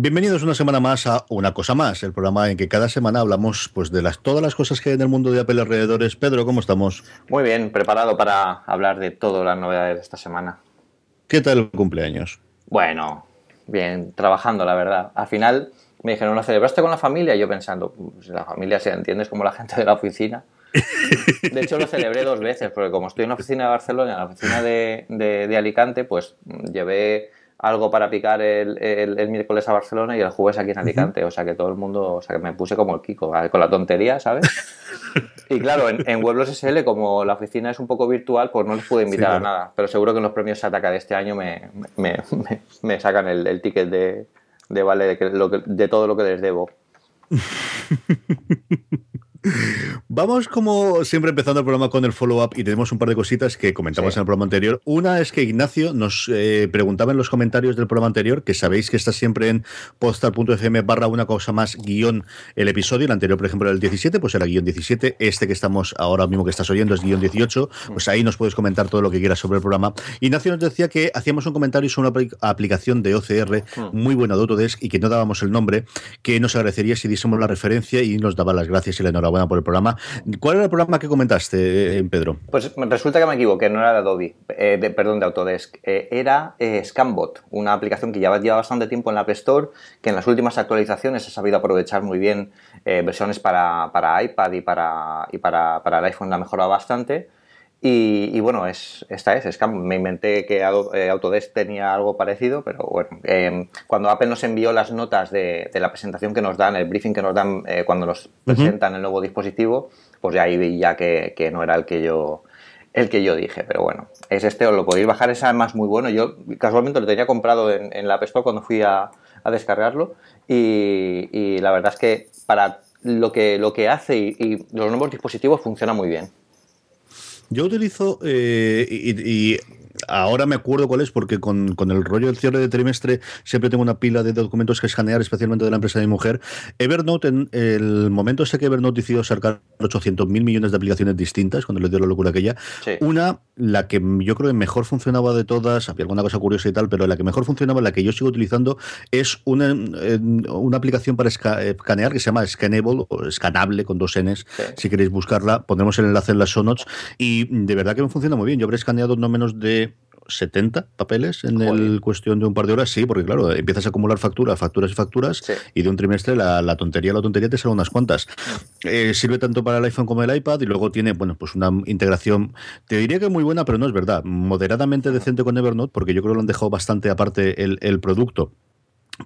Bienvenidos una semana más a Una Cosa Más, el programa en que cada semana hablamos pues de las, todas las cosas que hay en el mundo de Apple alrededores. Pedro, ¿cómo estamos? Muy bien, preparado para hablar de todas las novedades de esta semana. ¿Qué tal el cumpleaños? Bueno, bien, trabajando, la verdad. Al final me dijeron, ¿lo celebraste con la familia? Y yo pensando, pues la familia se entiende, es como la gente de la oficina. De hecho, lo celebré dos veces, porque como estoy en la oficina de Barcelona en la oficina de, de Alicante, pues llevé algo para picar el, el, miércoles a Barcelona y el jueves aquí en Alicante. O sea que todo el mundo, o sea que me puse como el Kiko, con la tontería, ¿sabes? y claro, en, en Pueblos SL, como la oficina es un poco virtual, pues no les pude invitar a nada. Pero seguro que en los premios Sataka de este año me, me, me, sacan el, el, ticket de, de vale de, lo que, de todo lo que les debo. Vamos como siempre empezando el programa con el follow-up y tenemos un par de cositas que comentamos en el programa anterior. Una es que Ignacio nos eh, preguntaba en los comentarios del programa anterior, que sabéis que está siempre en postal.fm barra una cosa más guion el episodio, el anterior por ejemplo era el 17, pues era guion 17, este que estamos ahora mismo que estás oyendo es guion 18, pues ahí nos puedes comentar todo lo que quieras sobre el programa. Ignacio nos decía que hacíamos un comentario sobre una aplicación de OCR hmm. muy buena de Autodesk y que no dábamos el nombre, que nos agradecería si diésemos la referencia y nos daba las gracias y la enhorabuena por el programa. ¿Cuál era el programa que comentaste, eh, Pedro? Pues resulta que me equivoqué, no era de Adobe, eh, perdón, de Autodesk. Eh, era Scanbot, una aplicación que ya lleva bastante tiempo en la App Store, que en las últimas actualizaciones ha sabido aprovechar muy bien versiones para, iPad y para, y para, para el iPhone la ha mejorado bastante. Y, bueno, es, esta es Scam. Me inventé que eh, Autodesk tenía algo parecido, pero bueno, em, cuando Apple nos envió las notas de, la presentación que nos dan, el briefing que nos dan eh, cuando nos presentan el nuevo dispositivo, pues ya ahí vi ya que, que, no era el que yo el que yo dije, pero bueno, es este, os lo podéis bajar, es además muy bueno. Yo casualmente lo tenía comprado en, en la App Store cuando fui a, a descargarlo y, y, la verdad es que para lo que, lo que hace y los nuevos dispositivos funciona muy bien. Yo utilizo eh, y, ahora me acuerdo cuál es, porque con, el rollo del cierre de trimestre siempre tengo una pila de documentos que escanear, especialmente de la empresa de mi mujer. Evernote, en el momento ese que Evernote decidió sacar 800 mil millones de aplicaciones distintas, cuando le dio la locura aquella, una, la que yo creo que mejor funcionaba de todas, había alguna cosa curiosa y tal, pero la que mejor funcionaba, la que yo sigo utilizando, es una, una aplicación para escanear que se llama Scannable o Scanable con dos Ns, si queréis buscarla, pondremos el enlace en las show notes y de verdad que me funciona muy bien. Yo habré escaneado no menos de 70 papeles en el cuestión de un par de horas, sí, porque claro, empiezas a acumular facturas, facturas y facturas, y de un trimestre la, tontería, la tontería te sale unas cuantas. Eh, sirve tanto para el iPhone como el iPad, y luego tiene, bueno, pues una integración, te diría que muy buena, pero no es verdad, moderadamente decente con Evernote, porque yo creo que lo han dejado bastante aparte el, el producto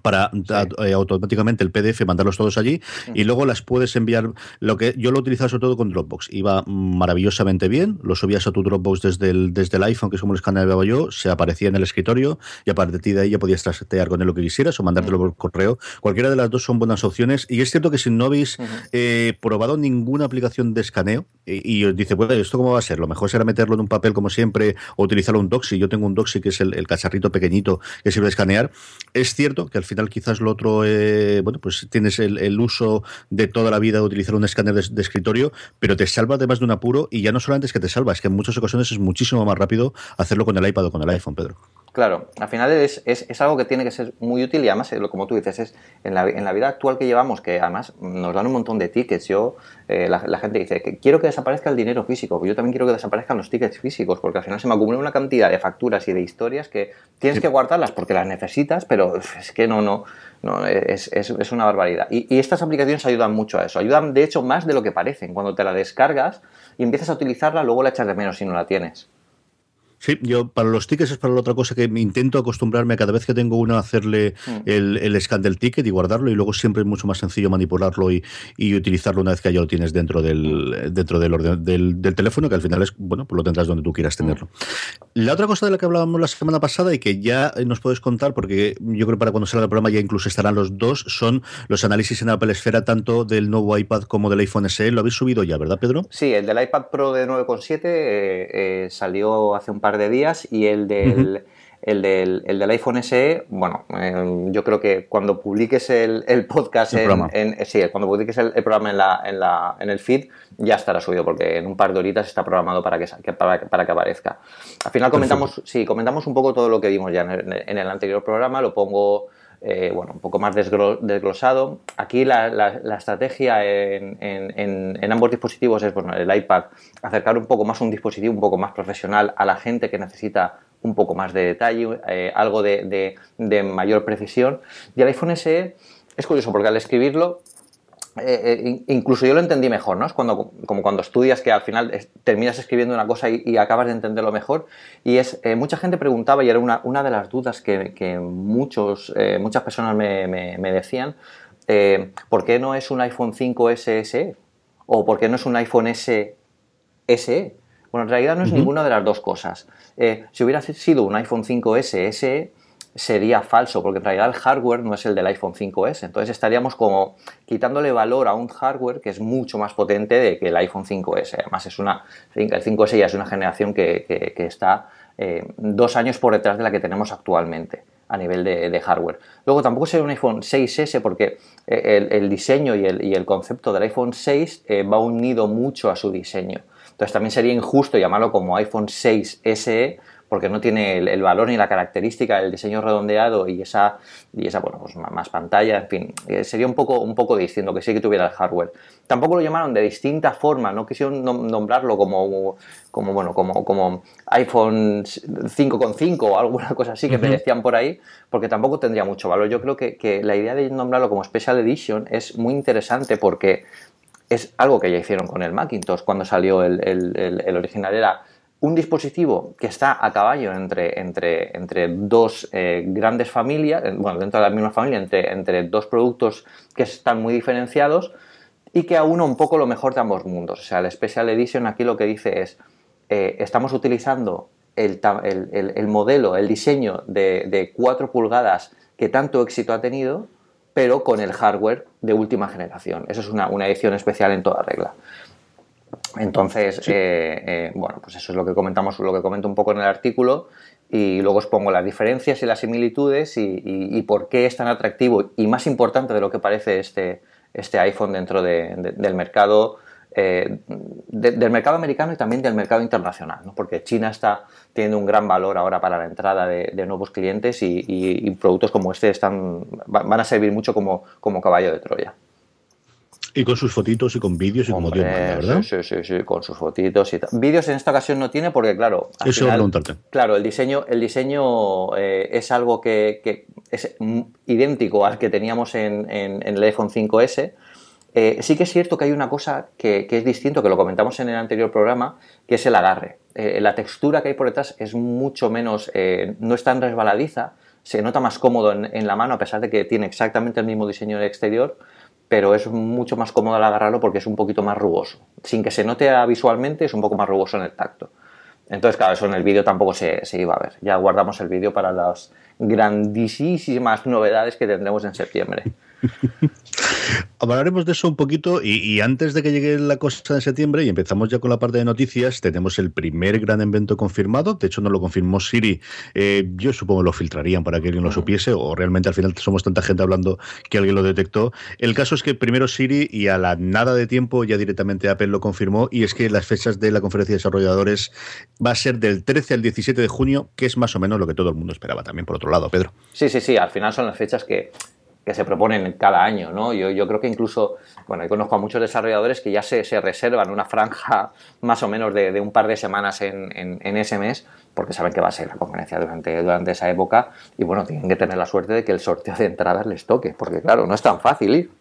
para eh, automáticamente el PDF mandarlos todos allí y luego las puedes enviar. Lo que yo lo utilizaba sobre todo con Dropbox. Iba maravillosamente bien lo subías a tu Dropbox desde el, desde el iPhone que es como lo escaneaba yo se aparecía en el escritorio y a partir de ahí ya podías trastear con él lo que quisieras o mandártelo por correo. Cualquiera de las dos son buenas opciones. Y es cierto que si no habéis eh, probado ninguna aplicación de escaneo y, os dice bueno esto cómo va a ser lo mejor será meterlo en un papel como siempre o utilizarlo un Doxy yo tengo un Doxy que es el, el cacharrito pequeñito que sirve de escanear. Es cierto que al final quizás lo otro, eh, bueno, pues tienes el, uso de toda la vida de utilizar un escáner de, escritorio, pero te salva además de un apuro y ya no solamente es que te salva, es que en muchas ocasiones es muchísimo más rápido hacerlo con el iPad o con el iPhone, Pedro. Claro, al final es, es, algo que tiene que ser muy útil y además, eh, como tú dices, es en la, en la vida actual que llevamos, que además nos dan un montón de tickets. Yo, eh, la, gente dice que quiero que desaparezca el dinero físico, yo también quiero que desaparezcan los tickets físicos, porque al final se me acumula una cantidad de facturas y de historias que tienes que guardarlas porque las necesitas, pero es que no, no, no es, es una barbaridad. Y, y estas aplicaciones ayudan mucho a eso, ayudan de hecho más de lo que parecen. Cuando te la descargas y empiezas a utilizarla, luego la echas de menos si no la tienes. Sí, yo para los tickets es para la otra cosa que me intento acostumbrarme a cada vez que tengo uno a hacerle mm. el, el, scan del ticket y guardarlo y luego siempre es mucho más sencillo manipularlo y, y utilizarlo una vez que ya lo tienes dentro del mm. dentro del, orden, del, del, teléfono que al final es bueno pues lo tendrás donde tú quieras tenerlo. Mm. La otra cosa de la que hablábamos la semana pasada y que ya nos puedes contar porque yo creo que para cuando salga el programa ya incluso estarán los dos son los análisis en Apple Esfera tanto del nuevo iPad como del iPhone SE. Lo habéis subido ya, ¿verdad, Pedro? Sí, el del iPad Pro de 9,7 eh, eh, salió hace un par de días y el del, el del, el del iPhone SE, bueno, eh, yo creo que cuando publiques el, el podcast, en, sí, cuando publiques el, programa en, la, en, la, en el feed, ya estará subido, porque en un par de horitas está programado para que, para, para que aparezca. Al final comentamos, sí, comentamos un poco todo lo que vimos ya en el, en el anterior programa, lo pongo eh, bueno, un poco más desglosado. Aquí la, estrategia en, ambos dispositivos es, bueno, el iPad, acercar un poco más un dispositivo un poco más profesional a la gente que necesita un poco más de detalle, eh, algo de, mayor precisión. Y el iPhone SE es curioso porque al escribirlo eh, incluso yo lo entendí mejor, ¿no? Es cuando, como cuando estudias que al final terminas escribiendo una cosa y, acabas de entenderlo mejor. Y es, mucha gente preguntaba, y era una, una de las dudas que, muchos, muchas personas me, me decían, ¿por qué no es un iPhone 5 SE? ¿O por qué no es un iPhone S SE? Bueno, en realidad no es ninguna de las dos cosas. Eh, si hubiera sido un iPhone 5S SE, sería falso, porque en realidad el hardware no es el del iPhone 5S. Entonces estaríamos como quitándole valor a un hardware que es mucho más potente de que el iPhone 5S. Además, es una, el 5S ya es una generación que, está eh, dos años por detrás de la que tenemos actualmente a nivel de, hardware. Luego tampoco sería un iPhone 6S porque eh, el, diseño y el, concepto del iPhone 6 va unido mucho a su diseño. Entonces también sería injusto llamarlo como iPhone 6 SE porque no tiene el, valor ni la característica del diseño redondeado y esa, y esa bueno, pues más pantalla, en fin, eh, sería un poco, un poco distinto, que sí que tuviera el hardware. Tampoco lo llamaron de distinta forma, no quisieron nombrarlo como, como, bueno, como, como iPhone 5.5 o alguna cosa así que me decían por ahí, porque tampoco tendría mucho valor. Yo creo que, que la idea de nombrarlo como Special Edition es muy interesante porque es algo que ya hicieron con el Macintosh cuando salió el, original. Era un dispositivo que está a caballo entre, entre, entre dos eh, grandes familias, bueno, dentro de la misma familia, entre, entre dos productos que están muy diferenciados y que aúna un poco lo mejor de ambos mundos. O sea, el Special Edition aquí lo que dice es, eh, estamos utilizando el, modelo, el diseño de, de 4 pulgadas que tanto éxito ha tenido, pero con el hardware de última generación. Eso es una, edición especial en toda regla. Entonces, eh, eh, bueno, pues eso es lo que comentamos, lo que comento un poco en el artículo y luego os pongo las diferencias y las similitudes y, por qué es tan atractivo y más importante de lo que parece este, este iPhone dentro del mercado eh, del mercado americano y también del mercado internacional, porque China está teniendo un gran valor ahora para la entrada de, nuevos clientes y, productos como este están, van a servir mucho como, como caballo de Troya. Y con sus fotitos y con vídeos y como Dios ¿verdad? Sí, sí, sí, con sus fotitos y tal. Vídeos en esta ocasión no tiene porque, claro. Eso final, preguntarte. Claro, el diseño, el diseño eh, es algo que, es idéntico al que teníamos en, en el iPhone 5S, eh, sí que es cierto que hay una cosa que, es distinto, que lo comentamos en el anterior programa, que es el agarre. Eh, la textura que hay por detrás es mucho menos, no es tan resbaladiza, se nota más cómodo en, la mano a pesar de que tiene exactamente el mismo diseño en el exterior, pero es mucho más cómodo al agarrarlo porque es un poquito más rugoso. Sin que se note visualmente, es un poco más rugoso en el tacto. Entonces, claro, eso en el vídeo tampoco se, se iba a ver. Ya guardamos el vídeo para las grandísimas novedades que tendremos en septiembre. Hablaremos de eso un poquito y, antes de que llegue la cosa de septiembre y empezamos ya con la parte de noticias, tenemos el primer gran evento confirmado. De hecho, no lo confirmó Siri. Eh, yo supongo lo filtrarían para que alguien lo supiese o realmente al final somos tanta gente hablando que alguien lo detectó. El caso es que primero Siri y a la nada de tiempo ya directamente Apple lo confirmó y es que las fechas de la conferencia de desarrolladores va a ser del 13 al 17 de junio, que es más o menos lo que todo el mundo esperaba también, por otro lado, Pedro. Sí, sí, sí. Al final son las fechas que que se proponen cada año, ¿no? Yo, creo que incluso, bueno, yo conozco a muchos desarrolladores que ya se, se reservan una franja más o menos de, de un par de semanas en, en, en, ese mes, porque saben que va a ser la conferencia durante, durante esa época, y bueno, tienen que tener la suerte de que el sorteo de entradas les toque, porque claro, no es tan fácil ir.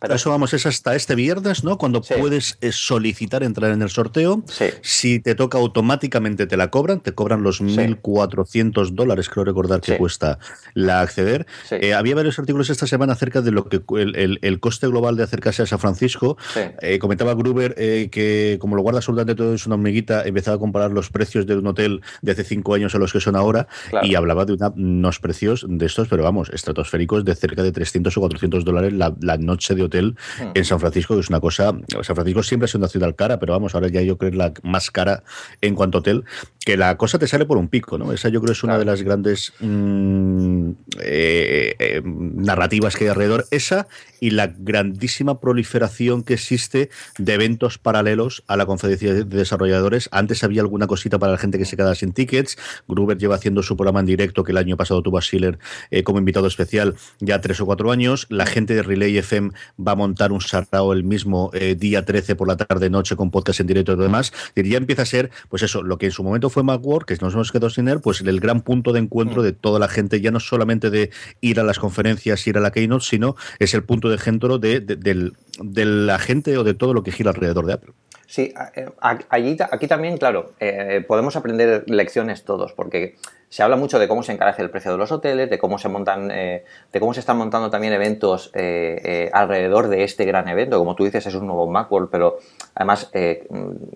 Pero eso vamos, es hasta este viernes, ¿no? Cuando puedes eh, solicitar entrar en el sorteo. Si te toca automáticamente te la cobran, te cobran los 1.400 dólares, creo recordar que cuesta la acceder. Eh, había varios artículos esta semana acerca de lo que el, coste global de acercarse a San Francisco. Eh, comentaba Gruber que como lo guarda absolutamente todo es una hormiguita, empezaba a comparar los precios de un hotel de hace cinco años a los que son ahora y hablaba de unos precios de estos, pero vamos, estratosféricos de cerca de 300 o 400 dólares la, la noche de hotel hmm. en San Francisco, que es una cosa. San Francisco siempre ha sido una ciudad cara, pero vamos, ahora ya yo creo la más cara en cuanto a hotel. que la cosa te sale por un pico, ¿no? Esa yo creo es una de las grandes mm, eh, eh, narrativas que hay alrededor. Esa y la grandísima proliferación que existe de eventos paralelos a la conferencia de desarrolladores. Antes había alguna cosita para la gente que se quedaba sin tickets. Gruber lleva haciendo su programa en directo, que el año pasado tuvo a Schiller eh, como invitado especial ya tres o cuatro años. La gente de Relay FM va a montar un sartao el mismo día 13 por la tarde-noche con podcast en directo y demás. Y ya empieza a ser, pues eso, lo que en su momento fue Macworld, que nos hemos quedado sin él, pues el gran punto de encuentro mm. de toda la gente, ya no solamente de ir a las conferencias, ir a la Keynote, sino es el punto de ejemplo de, de, la gente o de todo lo que gira alrededor de Apple. Sí, eh, aquí también, claro, eh, podemos aprender lecciones todos, porque se habla mucho de cómo se encarece el precio de los hoteles, de cómo se montan, eh, de cómo se están montando también eventos eh, eh, alrededor de este gran evento. Como tú dices, es un nuevo Macworld, pero además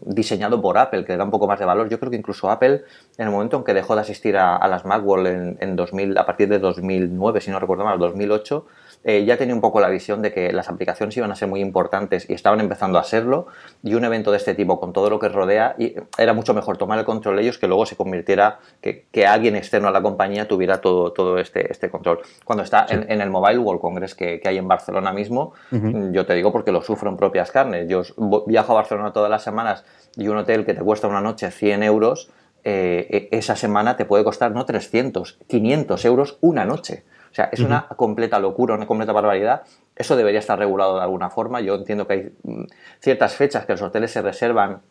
diseñado por Apple, que le da un poco más de valor. Yo creo que incluso Apple, en el momento en que dejó de asistir a, las Macworld en, en 2000, a partir de 2009, si no recuerdo mal, 2008, eh, ya tenía un poco la visión de que las aplicaciones iban a ser muy importantes y estaban empezando a serlo, y un evento de este tipo con todo lo que rodea, y era mucho mejor tomar el control de ellos que luego se convirtiera, que, alguien externo a la compañía tuviera todo, todo este, este control. Cuando está en, el Mobile World Congress que, hay en Barcelona mismo, yo te digo porque lo sufro en propias carnes. Yo viajo a Barcelona todas las semanas y un hotel que te cuesta una noche 100 euros, eh, e, esa semana te puede costar no 300, 500 euros una noche. O sea, es una completa locura, una completa barbaridad. Eso debería estar regulado de alguna forma. Yo entiendo que hay mm, ciertas fechas que los hoteles se reservan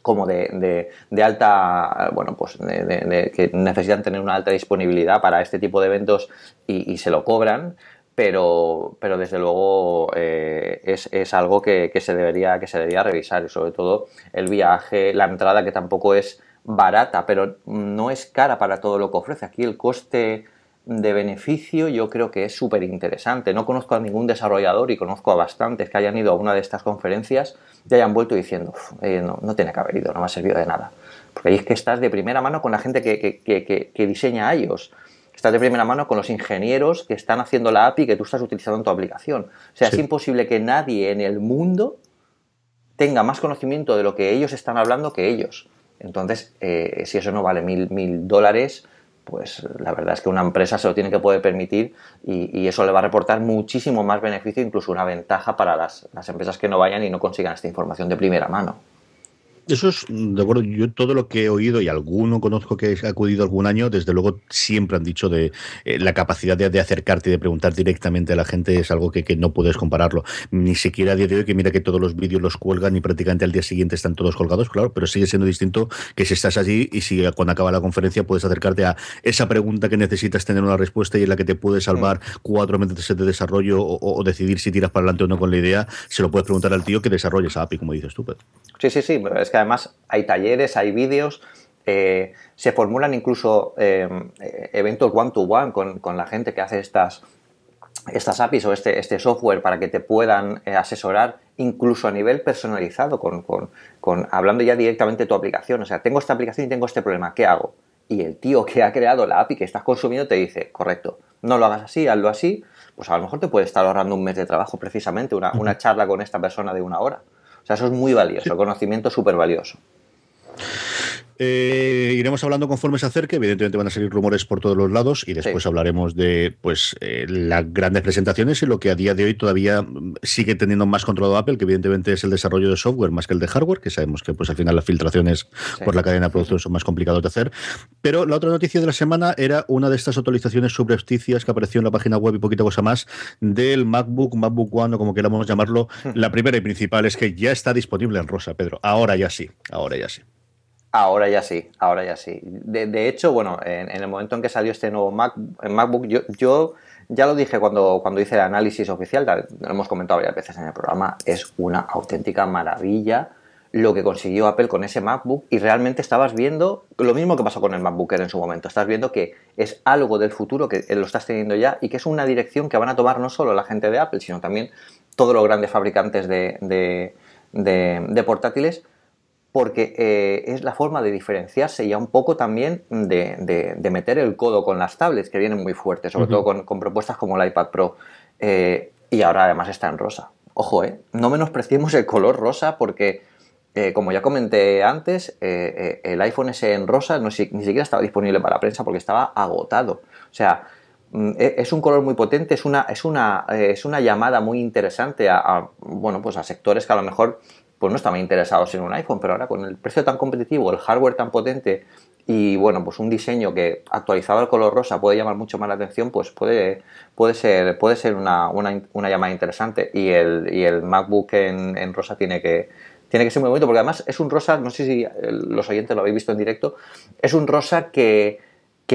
como de, alta, bueno, pues que necesitan tener una alta disponibilidad para este tipo de eventos y, se lo cobran, pero, pero desde luego eh, es, algo que, se debería, que se debería revisar y sobre todo el viaje, la entrada que tampoco es barata, pero no es cara para todo lo que ofrece. Aquí el coste de beneficio yo creo que es súper interesante. No conozco a ningún desarrollador y conozco a bastantes que hayan ido a una de estas conferencias y hayan vuelto diciendo, eh, no, no tiene que haber ido, no me ha servido de nada. Porque ahí es que estás de primera mano con la gente que, que, que, diseña ellos. Estás de primera mano con los ingenieros que están haciendo la API que tú estás utilizando en tu aplicación. O sea, es imposible que nadie en el mundo tenga más conocimiento de lo que ellos están hablando que ellos. Entonces, eh, si eso no vale mil, mil dólares, pues la verdad es que una empresa se lo tiene que poder permitir y, eso le va a reportar muchísimo más beneficio, incluso una ventaja para las, las empresas que no vayan y no consigan esta información de primera mano. Eso es, de acuerdo, yo todo lo que he oído y alguno conozco que ha acudido algún año, desde luego siempre han dicho de eh, la capacidad de, acercarte y de preguntar directamente a la gente es algo que, no puedes compararlo. Ni siquiera a día de hoy, que mira que todos los vídeos los cuelgan y prácticamente al día siguiente están todos colgados, claro, pero sigue siendo distinto que si estás allí y si cuando acaba la conferencia puedes acercarte a esa pregunta que necesitas tener una respuesta y en la que te puede salvar cuatro meses de desarrollo o, decidir si tiras para adelante o no con la idea, se lo puedes preguntar al tío que desarrolle esa API, como dices tú. Sí, sí, sí, es que además hay talleres, hay vídeos, eh, se formulan incluso eh, eventos one-to-one con, la gente que hace estas, estas APIs o este, este software para que te puedan eh, asesorar incluso a nivel personalizado, con, hablando ya directamente de tu aplicación. O sea, tengo esta aplicación y tengo este problema, ¿qué hago? Y el tío que ha creado la API que estás consumiendo te dice, correcto, no lo hagas así, hazlo así, pues a lo mejor te puede estar ahorrando un mes de trabajo precisamente, una, una charla con esta persona de una hora. O sea, eso es muy valioso, conocimiento súper valioso. Eh, iremos hablando conforme se acerque. Evidentemente van a salir rumores por todos los lados y después hablaremos de pues eh, las grandes presentaciones y lo que a día de hoy todavía mm, sigue teniendo más controlado Apple, que evidentemente es el desarrollo de software más que el de hardware, que sabemos que pues al final las filtraciones por la cadena de producción son más complicados de hacer. Pero la otra noticia de la semana era una de estas actualizaciones subrepticias que apareció en la página web y poquita cosa más del MacBook, MacBook One o como queramos llamarlo. Hmm. La primera y principal es que ya está disponible en rosa, Pedro. Ahora ya sí, ahora ya sí. Ahora ya sí, ahora ya sí. De, hecho, bueno, en, el momento en que salió este nuevo Mac, MacBook, yo, ya lo dije cuando, cuando hice el análisis oficial, lo hemos comentado varias veces en el programa, es una auténtica maravilla lo que consiguió Apple con ese MacBook y realmente estabas viendo lo mismo que pasó con el MacBook Air en su momento. Estás viendo que es algo del futuro que lo estás teniendo ya y que es una dirección que van a tomar no solo la gente de Apple, sino también todos los grandes fabricantes de portátiles porque eh, es la forma de diferenciarse y un poco también de, meter el codo con las tablets que vienen muy fuertes, sobre todo con, propuestas como el iPad Pro. Eh, y ahora además está en rosa. Ojo, eh, no menospreciemos el color rosa porque eh, como ya comenté antes, el iPhone S en rosa no, ni siquiera estaba disponible para la prensa porque estaba agotado. O sea, mm, e, es un color muy potente, es una, es una, es una llamada muy interesante a, bueno, pues a sectores que a lo mejor pues no estaban interesados en un iPhone, pero ahora con el precio tan competitivo, el hardware tan potente y bueno, pues un diseño que actualizado al color rosa puede llamar mucho más la atención, pues puede, puede ser, puede ser una, una, llamada interesante. Y el, y el MacBook en, en rosa tiene que, tiene que ser muy bonito, porque además es un rosa, no sé si los oyentes lo habéis visto en directo, es un rosa que,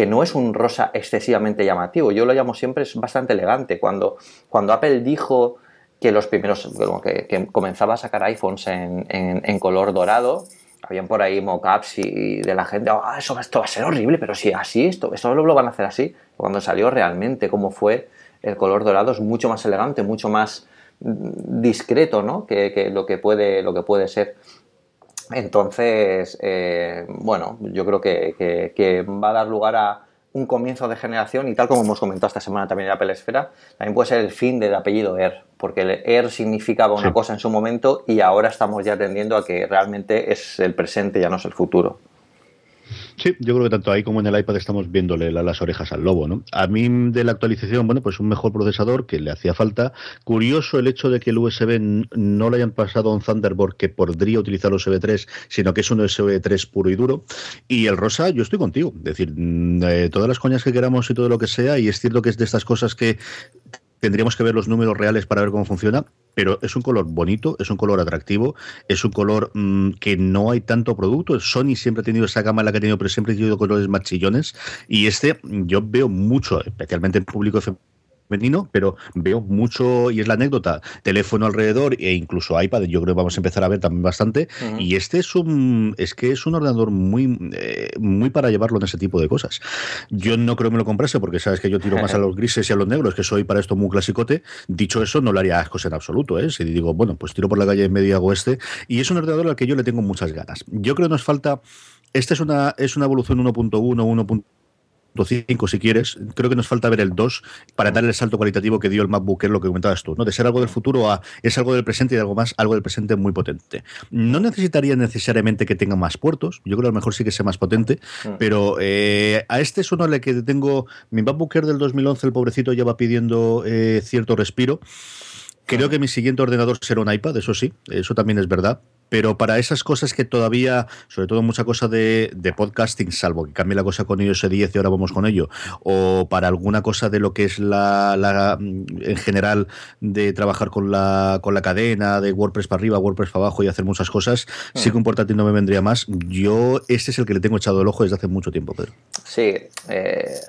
no es un rosa excesivamente llamativo. Yo lo llamo siempre, es bastante elegante. Cuando, cuando Apple dijo que los primeros, que, comenzaba a sacar iPhones en, color dorado, habían por ahí mockups y de la gente, ah, eso esto va a ser horrible, pero si así, esto, esto lo van a hacer así. Cuando salió realmente cómo fue el color dorado es mucho más elegante, mucho más discreto, ¿no? Que, lo, que puede, lo que puede ser. Entonces, eh, bueno, yo creo que, va a dar lugar a un comienzo de generación y tal como hemos comentado esta semana también en Apple Esfera, también puede ser el fin del apellido Air, porque el Air significaba una cosa en su momento y ahora estamos ya atendiendo a que realmente es el presente, ya no es el futuro. Sí, yo creo que tanto ahí como en el iPad estamos viéndole las orejas al lobo, ¿no? A mí de la actualización, bueno, pues un mejor procesador que le hacía falta. Curioso el hecho de que el USB no lo hayan pasado a un Thunderbolt que podría utilizar USB 3, sino que es un USB 3 puro y duro. Y el rosa, yo estoy contigo. Es decir, mm, eh, todas las coñas que queramos y todo lo que sea, y es cierto que es de estas cosas que tendríamos que ver los números reales para ver cómo funciona, pero es un color bonito, es un color atractivo, es un color mm, que no hay tanto producto. Sony siempre ha tenido esa gama la que ha tenido, pero siempre ha tenido colores más chillones. Y este yo veo mucho, especialmente en público pero veo mucho, y es la anécdota, teléfono alrededor e incluso iPad, yo creo que vamos a empezar a ver también bastante. Y este es un, es que es un ordenador muy, eh, muy para llevarlo en ese tipo de cosas. Yo no creo que me lo comprase porque sabes que yo tiro más a los grises y a los negros, que soy para esto muy clasicote. Dicho eso, no le haría ascos en absoluto, ¿eh? Si digo, bueno, pues tiro por la calle en hago este. Y es un ordenador al que yo le tengo muchas ganas. Yo creo que nos falta. Esta es una, es una evolución 1.1, 1.2 5 si quieres. Creo que nos falta ver el 2 para dar el salto cualitativo que dio el MacBook, es lo que comentabas tú, ¿no? De ser algo del futuro a es algo del presente y algo más, algo del presente muy potente. No necesitaría necesariamente que tenga más puertos, yo creo que a lo mejor sí que sea más potente, mm. pero eh, a este es uno al que tengo, mi MacBook Air del 2011, el pobrecito ya va pidiendo eh, cierto respiro. Creo que mi siguiente ordenador será un iPad, eso sí, eso también es verdad, pero para esas cosas que todavía, sobre todo mucha cosa de, podcasting, salvo que cambie la cosa con iOS 10 y ahora vamos con ello, o para alguna cosa de lo que es la, en general de trabajar con la, con la cadena, de WordPress para arriba, WordPress para abajo y hacer muchas cosas, sí que un portátil no me vendría más. Yo, este es el que le tengo echado el ojo desde hace mucho tiempo, Pedro. Sí, eh,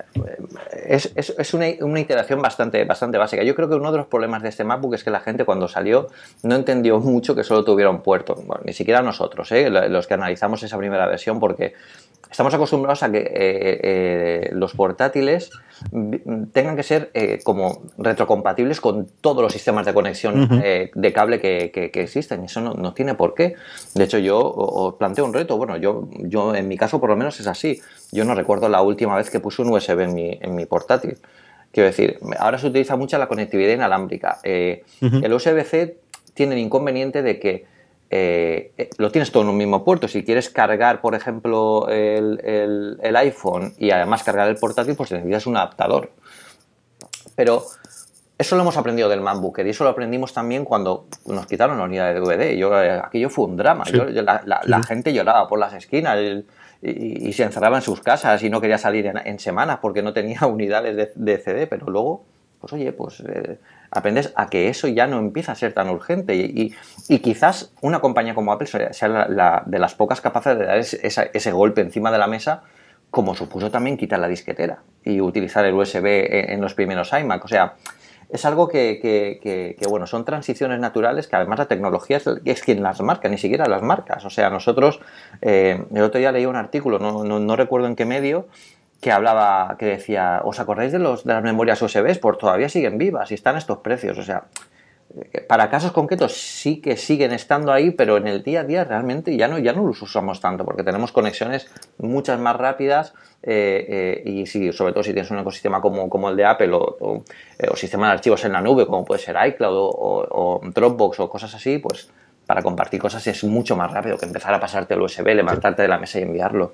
es, es, una, una, iteración bastante, bastante básica. Yo creo que uno de los problemas de este MacBook es que la gente cuando salió no entendió mucho que solo tuviera un puerto ni siquiera nosotros, ¿eh? los que analizamos esa primera versión, porque estamos acostumbrados a que eh, eh, los portátiles tengan que ser como retrocompatibles con todos los sistemas de conexión de cable que, existen. Eso no, tiene por qué. De hecho, yo os planteo un reto. Bueno, yo, yo en mi caso por lo menos es así. Yo no recuerdo la última vez que puse un USB en mi, en mi portátil. Quiero decir, ahora se utiliza mucho la conectividad inalámbrica. El USB-C tiene el inconveniente de que eh, eh, lo tienes todo en un mismo puerto. Si quieres cargar, por ejemplo, el, iPhone y además cargar el portátil, pues necesitas un adaptador. Pero eso lo hemos aprendido del MacBook y eso lo aprendimos también cuando nos quitaron la unidad de DVD. Yo, eh, aquello fue un drama. la, gente lloraba por las esquinas y, se encerraba en sus casas y no quería salir en, semanas porque no tenía unidades de, CD, pero luego, pues oye, pues aprendes a que eso ya no empieza a ser tan urgente y, quizás una compañía como Apple sea la, de las pocas capaces de dar ese, golpe encima de la mesa como supuso también quitar la disquetera y utilizar el USB en, los primeros iMac. O sea, es algo que, bueno, son transiciones naturales que además la tecnología es, quien las marca, ni siquiera las marcas. O sea, nosotros, eh, el otro día leí un artículo, no, no recuerdo en qué medio, que hablaba, que decía, ¿os acordáis de, los, de las memorias USB? Pues todavía siguen vivas y están estos precios. O sea, eh, para casos concretos sí que siguen estando ahí, pero en el día a día realmente ya no, ya no los usamos tanto porque tenemos conexiones muchas más rápidas eh, eh, y sí, sobre todo si tienes un ecosistema como, como el de Apple o, o, sistema de archivos en la nube como puede ser iCloud o, o, Dropbox o cosas así, pues para compartir cosas es mucho más rápido que empezar a pasarte el USB, levantarte de la mesa y enviarlo.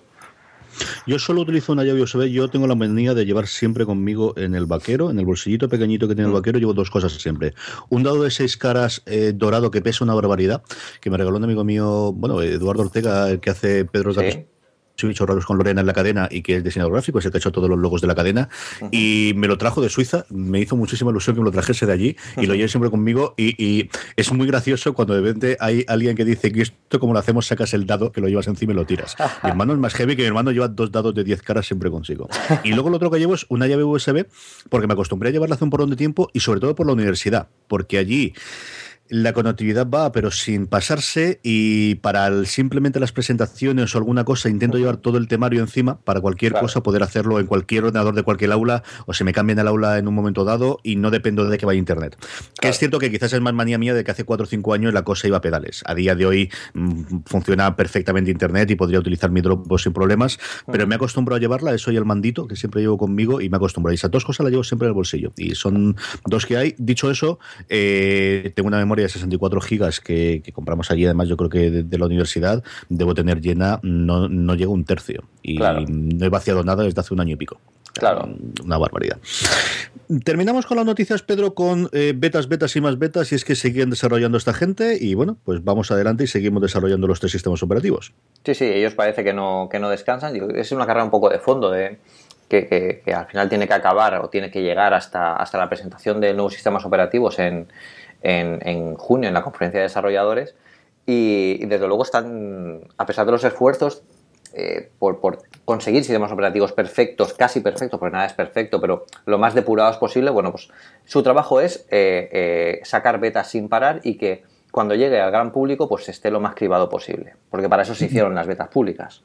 Yo solo utilizo una llave USB. Yo tengo la manía de llevar siempre conmigo en el vaquero, en el bolsillito pequeñito que tiene el mm. vaquero, llevo dos cosas siempre. Un dado de seis caras eh, dorado que pesa una barbaridad, que me regaló un amigo mío, bueno, Eduardo Ortega, el que hace Pedro ¿Sí? Bichos raros con Lorena en la cadena y que es diseñador gráfico, es el que ha hecho todos los logos de la cadena. Y me lo trajo de Suiza, me hizo muchísima ilusión que me lo trajese de allí y lo lleve siempre conmigo. Y, es muy gracioso cuando de repente hay alguien que dice que esto, como lo hacemos, sacas el dado, que lo llevas encima y lo tiras. mi hermano es más heavy que mi hermano lleva dos dados de 10 caras siempre consigo. Y luego lo otro que llevo es una llave USB, porque me acostumbré a llevarla hace un porrón de tiempo y sobre todo por la universidad, porque allí la conectividad va, pero sin pasarse y para simplemente las presentaciones o alguna cosa intento llevar todo el temario encima para cualquier cosa poder hacerlo en cualquier ordenador de cualquier aula o se me cambien el aula en un momento dado y no dependo de que vaya internet. Que es cierto que quizás es más manía mía de que hace 4 o 5 años la cosa iba a pedales. A día de hoy mm, funciona perfectamente internet y podría utilizar mi Dropbox sin problemas, pero me acostumbro a llevarla, eso y el mandito que siempre llevo conmigo y me acostumbro. Y esas dos cosas las llevo siempre en el bolsillo y son dos que hay. Dicho eso, eh, tengo una memoria de 64 gigas que, compramos allí, además yo creo que de, la universidad, debo tener llena, no, no llega un tercio. Y no he vaciado nada desde hace un año y pico. Claro. Una barbaridad. Terminamos con las noticias, Pedro, con eh, betas, betas y más betas, y es que siguen desarrollando esta gente, y bueno, pues vamos adelante y seguimos desarrollando los tres sistemas operativos. Sí, sí, ellos parece que no, que no descansan. Es una carrera un poco de fondo de que, al final tiene que acabar o tiene que llegar hasta, hasta la presentación de nuevos sistemas operativos en, en, junio en la conferencia de desarrolladores y, desde luego están, a pesar de los esfuerzos eh, por, conseguir sistemas operativos perfectos, casi perfectos, porque nada es perfecto, pero lo más depurados posible, bueno, pues su trabajo es eh, eh, sacar betas sin parar y que cuando llegue al gran público pues esté lo más cribado posible, porque para eso se hicieron las betas públicas.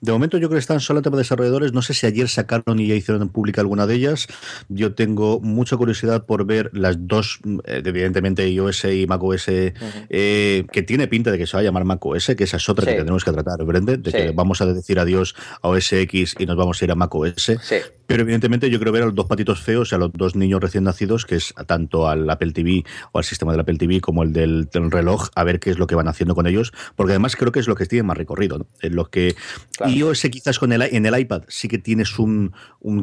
De momento yo creo que están tema de desarrolladores. No sé si ayer sacaron y ya hicieron pública alguna de ellas. Yo tengo mucha curiosidad por ver las dos, eh, evidentemente iOS y macOS, eh, que tiene pinta de que se va a llamar macOS, que esa es otra que tenemos que tratar, Brende, de que vamos a decir adiós a OS X y nos vamos a ir a macOS. Pero evidentemente yo quiero ver a los dos patitos feos, a los dos niños recién nacidos, que es tanto al Apple TV o al sistema del Apple TV como el del, reloj, a ver qué es lo que van haciendo con ellos, porque además creo que es lo que tiene más recorrido, ¿no? En lo que iOS quizás con el, en el iPad sí que tienes un,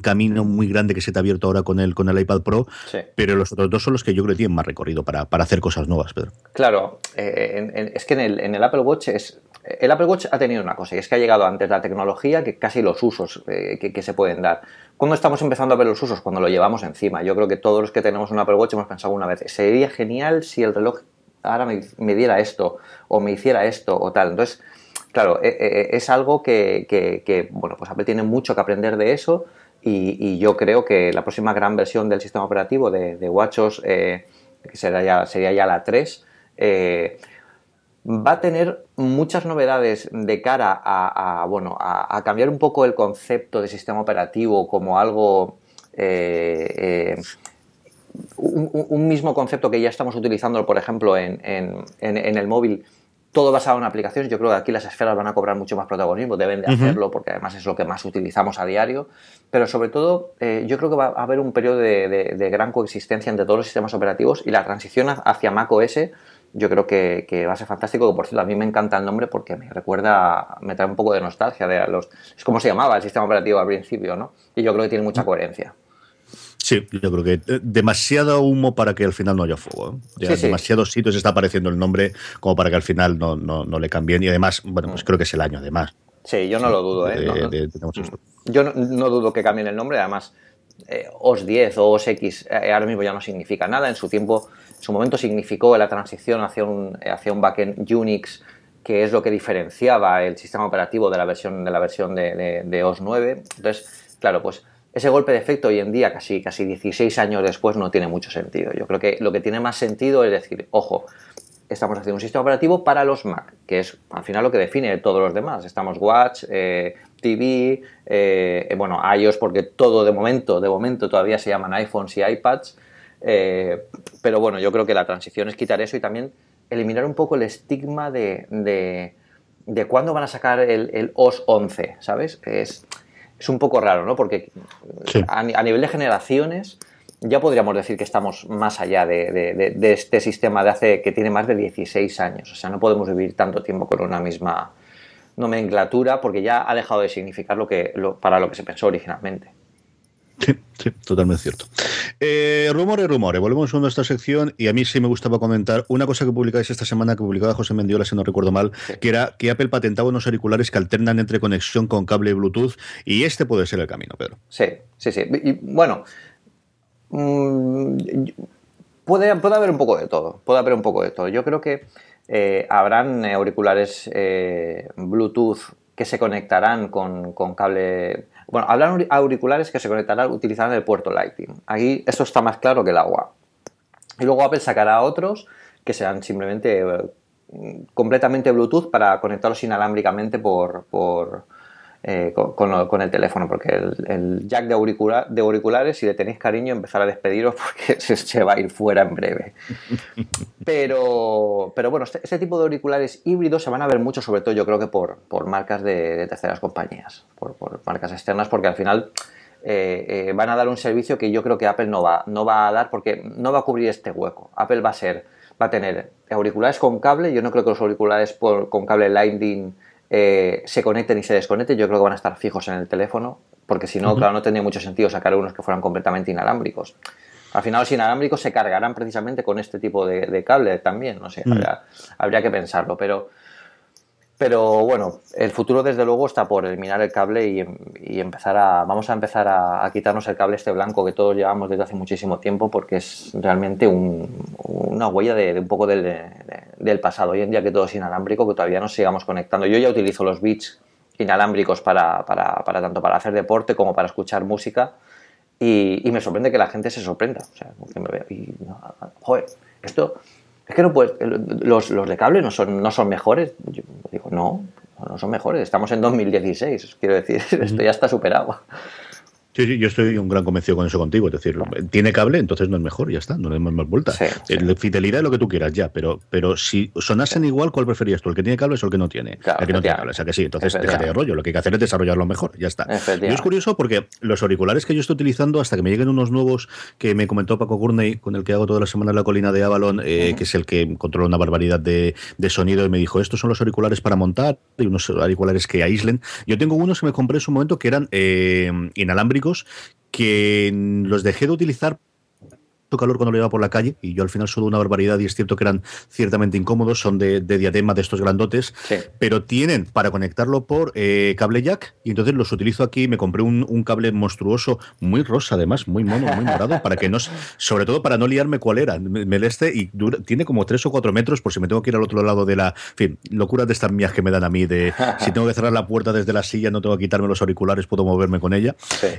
camino muy grande que se te ha abierto ahora con el, con el iPad Pro, pero los otros dos son los que yo creo que tienen más recorrido para, hacer cosas nuevas, Pedro. Claro, eh, es que en el, en el Apple Watch es el Apple Watch ha tenido una cosa, y es que ha llegado antes la tecnología que casi los usos eh, que, se pueden dar. ¿Cuándo estamos empezando a ver los usos? Cuando lo llevamos encima. Yo creo que todos los que tenemos un Apple Watch hemos pensado una vez, sería genial si el reloj ahora me, diera esto, o me hiciera esto, o tal. Entonces, claro, eh, eh, es algo que, bueno, pues Apple tiene mucho que aprender de eso, y, yo creo que la próxima gran versión del sistema operativo de, WatchOS, que será ya, sería ya la 3, va a tener muchas novedades de cara a, bueno, a, cambiar un poco el concepto de sistema operativo como algo... Eh, eh, un, mismo concepto que ya estamos utilizando, por ejemplo, en, el móvil, todo basado en aplicaciones. Yo creo que aquí las esferas van a cobrar mucho más protagonismo, deben de hacerlo porque además es lo que más utilizamos a diario. Pero sobre todo, eh, yo creo que va a haber un periodo de, de, gran coexistencia entre todos los sistemas operativos y la transición hacia macOS yo creo que, va a ser fantástico. Que por cierto, a mí me encanta el nombre porque me recuerda, me trae un poco de nostalgia de los. Es como se llamaba el sistema operativo al principio, ¿no? Y yo creo que tiene mucha coherencia. Sí, yo creo que eh, demasiado humo para que al final no haya fuego. ¿eh? demasiados sitios está apareciendo el nombre como para que al final no, no, le cambien. Y además, bueno, pues mm. creo que es el año, además. Sí, yo no lo dudo, ¿eh? yo no, dudo que cambien el nombre, además. Eh, OS 10 o OS X ahora mismo ya no significa nada. En su tiempo su momento significó la transición hacia un, hacia un backend Unix, que es lo que diferenciaba el sistema operativo de la versión de, la versión de, OS 9. Entonces, claro, pues ese golpe de efecto hoy en día, casi, casi 16 años después, no tiene mucho sentido. Yo creo que lo que tiene más sentido es decir, ojo, estamos haciendo un sistema operativo para los Mac, que es al final lo que define todos los demás. Estamos Watch, eh, TV, eh, bueno, iOS, porque todo de momento, de momento todavía se llaman iPhones y iPads. Eh, pero bueno, yo creo que la transición es quitar eso y también eliminar un poco el estigma de, de, cuándo van a sacar el, OS 11, ¿sabes? Es, es, un poco raro, ¿no? Porque a, nivel de generaciones, ya podríamos decir que estamos más allá de, este sistema de hace que tiene más de 16 años. O sea, no podemos vivir tanto tiempo con una misma nomenclatura porque ya ha dejado de significar lo que, para lo que se pensó originalmente. Sí, sí, totalmente cierto. Eh, rumores, rumores. Volvemos a nuestra sección y a mí sí me gustaba comentar una cosa que publicáis esta semana, que publicaba José Mendiola, si no recuerdo mal, que era que Apple patentaba unos auriculares que alternan entre conexión con cable Bluetooth y este puede ser el camino, Pedro. Sí, sí, sí. Y, bueno, mm, puede, puede haber un poco de todo. Puede haber un poco de todo. Yo creo que eh, habrán auriculares eh, Bluetooth que se conectarán con, con cable bueno, hablan auriculares que se conectarán utilizando el puerto Lightning. Ahí esto está más claro que el agua. Y luego Apple sacará otros que serán simplemente eh, completamente Bluetooth para conectarlos inalámbricamente por, por, eh, con, el teléfono, porque el, jack de, de, auriculares, si le tenéis cariño, empezar a despediros porque se, va a ir fuera en breve. Pero, pero bueno, este, este, tipo de auriculares híbridos se van a ver mucho, sobre todo yo creo que por, por marcas de, terceras compañías, por, marcas externas, porque al final eh, eh, van a dar un servicio que yo creo que Apple no va, no va a dar porque no va a cubrir este hueco. Apple va a ser, va a tener auriculares con cable, yo no creo que los auriculares con cable Lightning eh, se conecten y se desconecten, yo creo que van a estar fijos en el teléfono, porque si no, claro, no tendría mucho sentido sacar unos que fueran completamente inalámbricos. Al final los inalámbricos se cargarán precisamente con este tipo de, cable también, no sé, habría, que pensarlo, pero pero bueno, el futuro desde luego está por eliminar el cable y, empezar a. Vamos a empezar a, quitarnos el cable este blanco que todos llevamos desde hace muchísimo tiempo porque es realmente una huella de, un poco del, pasado. Hoy en día que todo es inalámbrico, que todavía nos sigamos conectando. Yo ya utilizo los bits inalámbricos para, tanto para hacer deporte como para escuchar música y, me sorprende que la gente se sorprenda. O sea, que me vea y, joder, esto es que no puedes, los, los de cable no son, no son mejores. Yo digo, no, no son mejores. Estamos en 2016, quiero decir, esto ya está superado. Sí, sí, yo estoy un gran convencido con eso contigo. Es decir, tiene cable, entonces no es mejor, ya está, no le damos más vuelta. Fidelidad es lo que tú quieras, ya, pero, pero si sonasen igual, ¿cuál preferías tú? ¿El que tiene cable o el que no tiene? el que no tiene cable, o sea que sí, entonces déjate de rollo. Lo que hay que hacer es desarrollarlo mejor, ya está. Y es curioso porque los auriculares que yo estoy utilizando, hasta que me lleguen unos nuevos que me comentó Paco Gurney, con el que hago toda la semana en la colina de Avalon, eh, que es el que controla una barbaridad de, de, sonido, y me dijo: Estos son los auriculares para montar, y unos auriculares que aíslen. Yo tengo unos que me compré en su momento que eran eh, inalámbricos que los dejé de utilizar calor cuando lo iba por la calle y yo al final sudo una barbaridad y es cierto que eran ciertamente incómodos, son de, diadema de estos grandotes, pero tienen para conectarlo por eh, cable jack y entonces los utilizo aquí, me compré un, cable monstruoso, muy rosa además, muy mono, muy morado, para que no, sobre todo para no liarme cuál era, me, este y tiene como 3 o 4 metros por si me tengo que ir al otro lado de la, en fin, locuras de estas mías que me dan a mí, de si tengo que cerrar la puerta desde la silla, no tengo que quitarme los auriculares, puedo moverme con ella.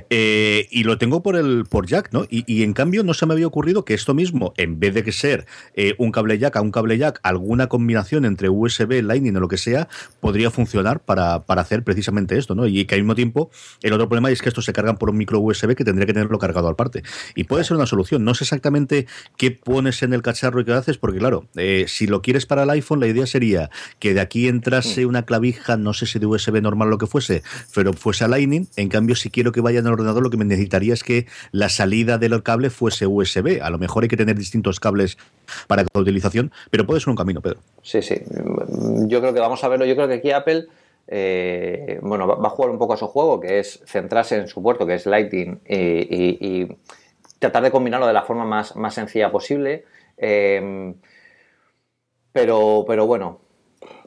Eh, y lo tengo por el por jack, ¿no? Y, y en cambio no se me había ocurrido que esto mismo, en vez de que ser eh, un cable jack a un cable jack, alguna combinación entre USB, Lightning o lo que sea, podría funcionar para, hacer precisamente esto, ¿no? Y que al mismo tiempo, el otro problema es que estos se cargan por un micro USB que tendría que tenerlo cargado aparte. Y puede ser una solución. No sé exactamente qué pones en el cacharro y qué haces, porque claro, eh, si lo quieres para el iPhone, la idea sería que de aquí entrase mm. una clavija, no sé si de USB normal o lo que fuese, pero fuese a Lightning. En cambio, si quiero que vaya en el ordenador, lo que me necesitaría es que la salida del cable fuese USB a lo mejor hay que tener distintos cables para cada utilización, pero puede ser un camino, Pedro. Sí, sí. Yo creo que vamos a verlo. Yo creo que aquí Apple. Eh, bueno, va a jugar un poco a su juego, que es centrarse en su puerto, que es Lighting, y, tratar de combinarlo de la forma más, más sencilla posible. Eh, pero, pero bueno,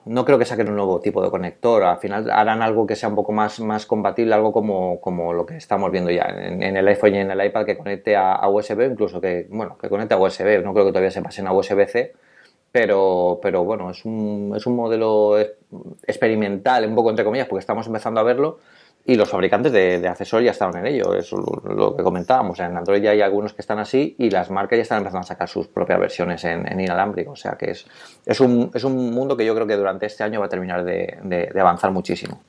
no creo que saquen un nuevo tipo de conector. Al final harán algo que sea un poco más, más compatible, algo como, como lo que estamos viendo ya en, el iPhone y en el iPad que conecte a, USB, incluso que, bueno, que conecte a USB. No creo que todavía se pasen a USB-C, pero, pero bueno, es un, es un modelo experimental, un poco entre comillas, porque estamos empezando a verlo y los fabricantes de, accesorios ya estaban en ello, es lo que comentábamos. En Android ya hay algunos que están así y las marcas ya están empezando a sacar sus propias versiones en, inalámbrico. O sea que es, es, un, es un mundo que yo creo que durante este año va a terminar de, avanzar muchísimo.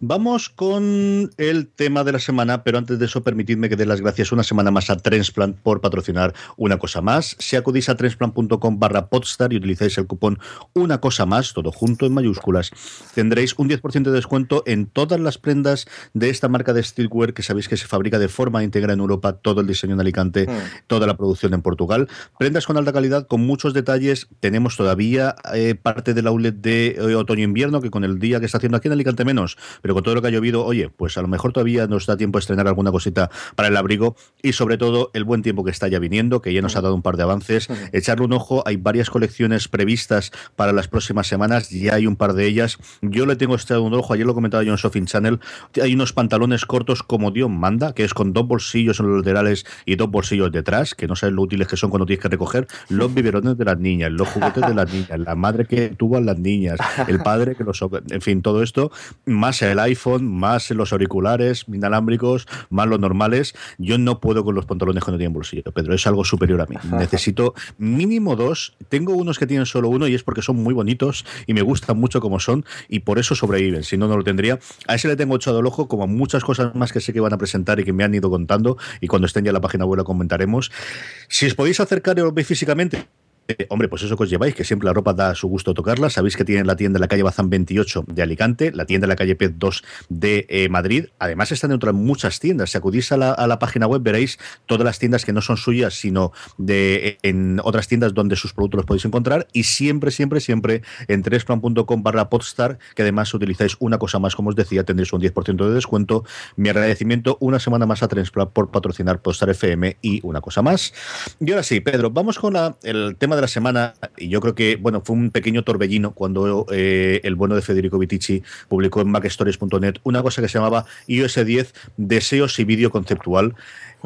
Vamos con el tema de la semana, pero antes de eso, permitidme que dé las gracias una semana más a Transplant por patrocinar una cosa más. Si acudís a transplant.com barra podstar y utilizáis el cupón una cosa más, todo junto en mayúsculas, tendréis un 10% de descuento en todas las prendas de esta marca de streetwear que sabéis que se fabrica de forma íntegra en Europa, todo el diseño en Alicante, mm. toda la producción en Portugal. Prendas con alta calidad, con muchos detalles. Tenemos todavía eh, parte del outlet de eh, otoño-invierno, que con el día que está haciendo aquí en Alicante menos, pero con todo lo que ha llovido, oye, pues a lo mejor todavía nos da tiempo a estrenar alguna cosita para el abrigo y sobre todo el buen tiempo que está ya viniendo, que ya nos ha dado un par de avances. Echarle un ojo, hay varias colecciones previstas para las próximas semanas, ya hay un par de ellas. Yo le tengo echado un ojo, ayer lo comentaba yo en Shopping Channel, hay unos pantalones cortos como Dios manda, que es con dos bolsillos en los laterales y dos bolsillos detrás, que no sabes lo útiles que son cuando tienes que recoger los biberones de las niñas, los juguetes de las niñas, la madre que tuvo a las niñas, el padre que los... En fin, todo esto, más el iPhone, más los auriculares inalámbricos, más los normales. Yo no puedo con los pantalones que no tienen bolsillo, Pedro, es algo superior a mí. Necesito mínimo dos. Tengo unos que tienen solo uno y es porque son muy bonitos y me gustan mucho como son y por eso sobreviven. Si no, no lo tendría. A ese le tengo echado el ojo, como a muchas cosas más que sé que van a presentar y que me han ido contando y cuando estén ya en la página web lo comentaremos. Si os podéis acercar y lo veis físicamente, eh, hombre, pues eso que os lleváis, que siempre la ropa da su gusto tocarla. Sabéis que tienen la tienda en la calle Bazán 28 de Alicante, la tienda en la calle Pez 2 de eh, Madrid. Además, están en otras muchas tiendas. Si acudís a la, página web, veréis todas las tiendas que no son suyas, sino de en otras tiendas donde sus productos los podéis encontrar. Y siempre, siempre, siempre en tresplancom barra podstar, que además utilizáis una cosa más, como os decía, tendréis un 10% de descuento. Mi agradecimiento una semana más a Transplant por patrocinar Podstar FM y una cosa más. Y ahora sí, Pedro, vamos con el tema de la semana, y yo creo que, bueno, fue un pequeño torbellino cuando eh, el bueno de Federico Vitici publicó en macstories.net una cosa que se llamaba iOS 10 Deseos y Vídeo Conceptual.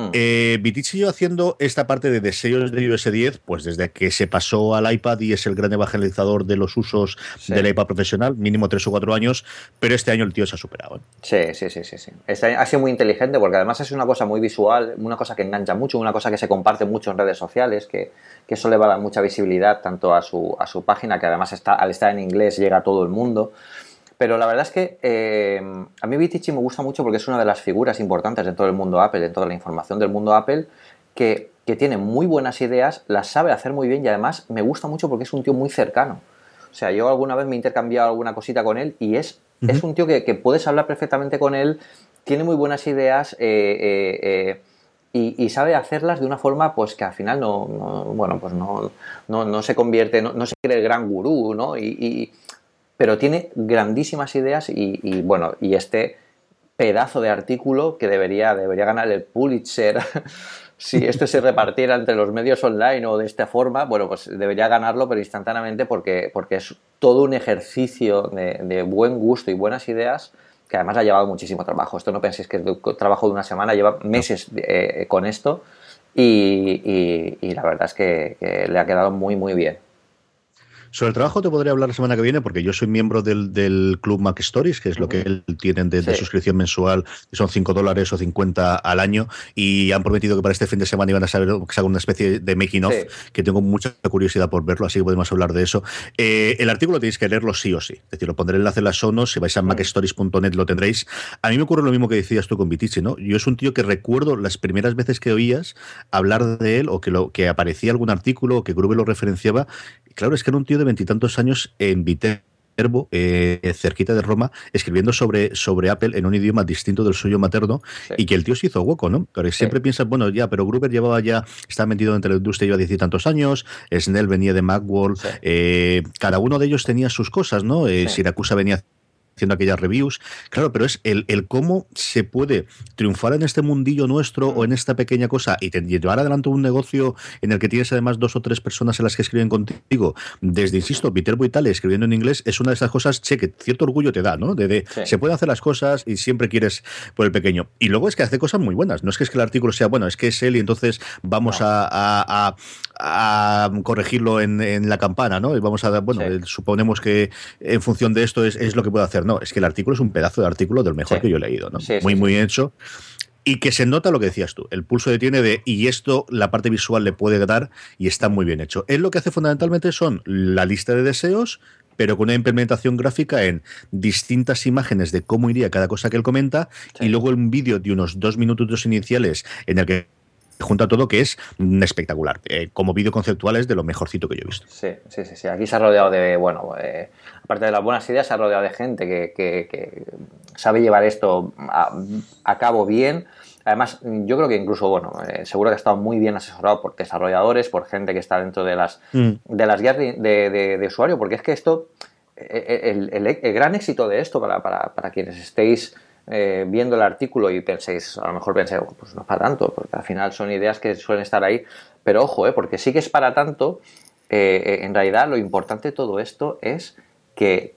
Hmm. Eh, Vitici haciendo esta parte de deseos de iOS 10, pues desde que se pasó al iPad y es el gran evangelizador de los usos del iPad profesional, mínimo tres o cuatro años, pero este año el tío se ha superado. ¿eh? Sí, sí, sí, sí. sí. ha sido muy inteligente porque además es una cosa muy visual, una cosa que engancha mucho, una cosa que se comparte mucho en redes sociales, que, que eso le va a dar mucha visibilidad tanto a su, a su página, que además está, al estar en inglés llega a todo el mundo. Pero la verdad es que eh, a mí Vitici me gusta mucho porque es una de las figuras importantes en todo el mundo Apple, en toda la información del mundo Apple, que, tiene muy buenas ideas, las sabe hacer muy bien y además me gusta mucho porque es un tío muy cercano. O sea, yo alguna vez me he intercambiado alguna cosita con él y es, es un tío que, puedes hablar perfectamente con él, tiene muy buenas ideas eh, eh, y, sabe hacerlas de una forma pues que al final no, bueno, pues no, no, se convierte, no, se cree el gran gurú, ¿no? y, pero tiene grandísimas ideas y, bueno, y este pedazo de artículo que debería, debería ganar el Pulitzer si esto se repartiera entre los medios online o de esta forma, bueno, pues debería ganarlo, pero instantáneamente porque, porque es todo un ejercicio de, buen gusto y buenas ideas que además ha llevado muchísimo trabajo. Esto no penséis que es trabajo de una semana, lleva meses eh, con esto y, la verdad es que le ha quedado muy, muy bien. Sobre el trabajo te podría hablar la semana que viene porque yo soy miembro del, del Club Mac Stories, que es lo que tienen de, suscripción mensual, que son 5 dólares o 50 al año, y han prometido que para este fin de semana iban a saber que haga una especie de making of, que tengo mucha curiosidad por verlo, así que podemos hablar de eso. Eh, el artículo tenéis que leerlo sí o sí, es decir, lo pondré el enlace en las sonos, si vais a macstories.net lo tendréis. A mí me ocurre lo mismo que decías tú con Vitici, ¿no? Yo es un tío que recuerdo las primeras veces que oías hablar de él o que, lo, que aparecía algún artículo o que Grube lo referenciaba claro, es que era un tío de veintitantos años en Viterbo, eh, cerquita de Roma, escribiendo sobre, sobre Apple en un idioma distinto del suyo materno y que el tío se hizo hueco, ¿no? Pero siempre piensas, bueno, ya, pero Gruber llevaba ya, estaba metido entre la industria lleva diez y tantos años, Snell venía de Macworld, eh, cada uno de ellos tenía sus cosas, ¿no? Eh, Siracusa venía haciendo aquellas reviews. Claro, pero es el, el cómo se puede triunfar en este mundillo nuestro o en esta pequeña cosa y llevar adelante un negocio en el que tienes además dos o tres personas en las que escriben contigo. Desde, insisto, Viterbo Italia escribiendo en inglés es una de esas cosas, che, que cierto orgullo te da, ¿no? De, se pueden hacer las cosas y siempre quieres por el pequeño. Y luego es que hace cosas muy buenas. No es que es que el artículo sea, bueno, es que es él y entonces vamos a, a, corregirlo en, en, la campana, ¿no? Y vamos a, bueno, suponemos que en función de esto es, es lo que puedo hacer. No, es que el artículo es un pedazo de artículo del mejor que yo he leído, ¿no? muy, muy hecho. Y que se nota lo que decías tú, el pulso que tiene de, y esto la parte visual le puede dar y está muy bien hecho. Él lo que hace fundamentalmente son la lista de deseos, pero con una implementación gráfica en distintas imágenes de cómo iría cada cosa que él comenta y luego un vídeo de unos dos minutos iniciales en el que junta todo que es espectacular. Eh, como vídeo conceptual es de lo mejorcito que yo he visto. Sí, sí, sí. sí. Aquí se ha rodeado de, bueno, eh, aparte de las buenas ideas, se ha rodeado de gente que, sabe llevar esto a, cabo bien. Además, yo creo que incluso, bueno, eh, seguro que ha estado muy bien asesorado por desarrolladores, por gente que está dentro de las, mm. de las guías de, usuario, porque es que esto, el, el, gran éxito de esto para, para, para quienes estéis eh, viendo el artículo y penséis, a lo mejor penséis, oh, pues no es para tanto, porque al final son ideas que suelen estar ahí, pero ojo, eh, porque sí que es para tanto, eh, en realidad lo importante de todo esto es que,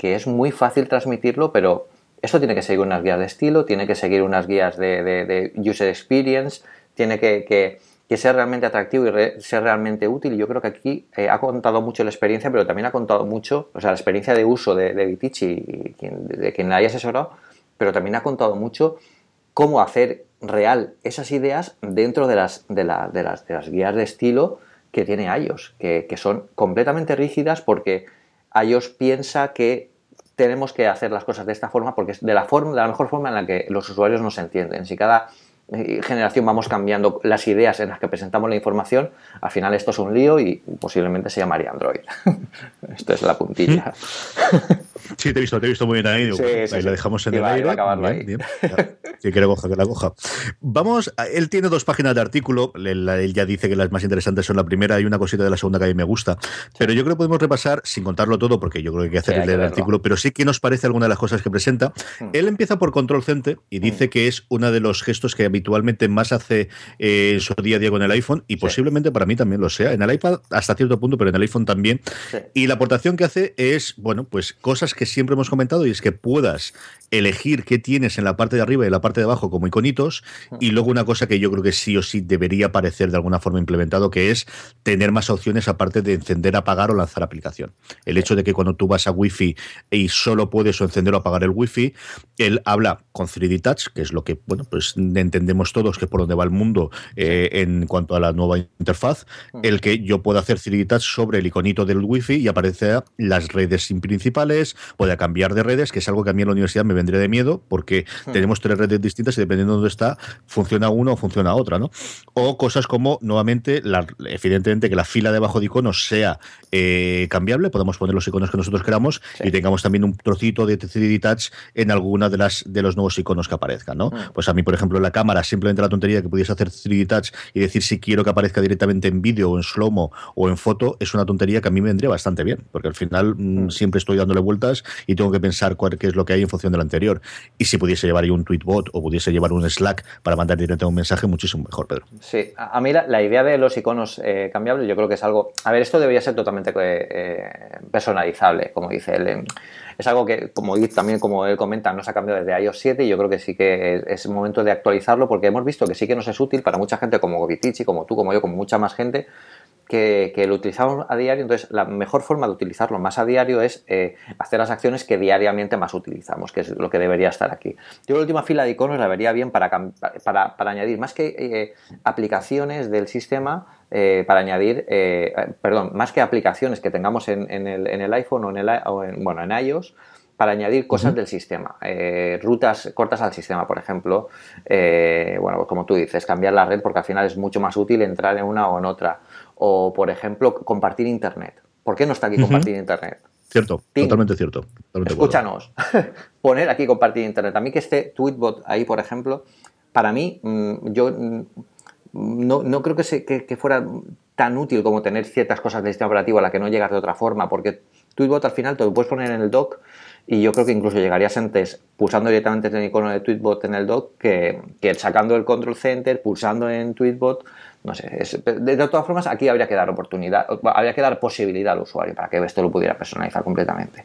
es muy fácil transmitirlo, pero esto tiene que seguir unas guías de estilo, tiene que seguir unas guías de, user experience, tiene que, ser realmente atractivo y ser realmente útil. Yo creo que aquí ha contado mucho la experiencia, pero también ha contado mucho, o sea, la experiencia de uso de, de y de quien la haya asesorado, pero también ha contado mucho cómo hacer real esas ideas dentro de las, de, las, de las, guías de estilo que tiene iOS, que, son completamente rígidas porque iOS piensa que tenemos que hacer las cosas de esta forma porque es de la, forma, de la mejor forma en la que los usuarios nos entienden. Si cada eh, generación vamos cambiando las ideas en las que presentamos la información, al final esto es un lío y posiblemente se llamaría Android. esto es la puntilla. Sí, te he visto, te he visto muy bien ahí. ahí la dejamos en el aire. Bien, Sí, que la coja, que la coja. Vamos, él tiene dos páginas de artículo. Él, ya dice que las más interesantes son la primera y una cosita de la segunda que a mí me gusta. Pero yo creo que podemos repasar, sin contarlo todo, porque yo creo que hay que hacer el artículo, pero sí que nos parece alguna de las cosas que presenta. Hmm. Él empieza por Control Center y dice hmm. que es uno de los gestos que habitualmente más hace eh, en su día a día con el iPhone y posiblemente para mí también lo sea. En el iPad hasta cierto punto, pero en el iPhone también. Y la aportación que hace es, bueno, pues cosas que siempre hemos comentado y es que puedas elegir qué tienes en la parte de arriba y en la parte de abajo como iconitos. Y luego una cosa que yo creo que sí o sí debería aparecer de alguna forma implementado que es tener más opciones aparte de encender, apagar o lanzar aplicación. El hecho de que cuando tú vas a Wi-Fi y solo puedes o encender o apagar el Wi-Fi, él habla con 3D Touch, que es lo que bueno pues entendemos todos que es por donde va el mundo eh, en cuanto a la nueva interfaz, el que yo pueda hacer 3D Touch sobre el iconito del Wi-Fi y aparece las redes principales, pueda cambiar de redes, que es algo que a mí en la universidad me vendría de miedo porque hmm. tenemos tres redes distintas y dependiendo de dónde está, funciona una o funciona otra, ¿no? O cosas como, nuevamente, la, evidentemente que la fila debajo de iconos sea eh, cambiable, podemos poner los iconos que nosotros queramos y tengamos también un trocito de 3D Touch en alguna de las de los nuevos iconos que aparezcan, ¿no? Hmm. Pues a mí, por ejemplo, en la cámara, simplemente la tontería que pudiese hacer 3D Touch y decir si quiero que aparezca directamente en vídeo o en slow-mo o en foto, es una tontería que a mí me vendría bastante bien, porque al final mm, hmm. siempre estoy dándole vueltas y tengo que pensar cuál, qué es lo que hay en función del anterior. Y si pudiese llevar ahí un tweetbot o pudiese llevar un Slack para mandar directamente un mensaje, muchísimo mejor, Pedro. Sí, a mí la, idea de los iconos eh, cambiables, yo creo que es algo. A ver, esto debería ser totalmente eh, personalizable, como dice él. Es algo que, como también como él comenta, no se ha cambiado desde iOS 7 y yo creo que sí que es, momento de actualizarlo porque hemos visto que sí que nos es útil para mucha gente como Vitici, como tú, como yo, como mucha más gente, que, lo utilizamos a diario, entonces la mejor forma de utilizarlo más a diario es eh, hacer las acciones que diariamente más utilizamos, que es lo que debería estar aquí. Yo la última fila de iconos la vería bien para, para, para añadir más que eh, aplicaciones del sistema, eh, para añadir, perdón, más que aplicaciones que tengamos en, el, en el, iPhone o en, el, bueno, en iOS, para añadir cosas del sistema, rutas cortas al sistema, por ejemplo, bueno, pues como tú dices, cambiar la red porque al final es mucho más útil entrar en una o en otra o, por ejemplo, compartir Internet. ¿Por qué no está aquí compartir Internet? Cierto, totalmente cierto. Escúchanos, poner aquí compartir Internet. A mí que esté Tweetbot ahí, por ejemplo, para mí, mm, yo mm, no, creo que, que, fuera tan útil como tener ciertas cosas del sistema operativo a la que no llegas de otra forma, porque Tweetbot al final te lo puedes poner en el dock y yo creo que incluso llegarías antes pulsando directamente en el icono de Tweetbot en el dock que, que sacando el control center, pulsando en Tweetbot no sé, de, todas formas aquí habría que dar oportunidad, habría que dar posibilidad al usuario para que esto lo pudiera personalizar completamente.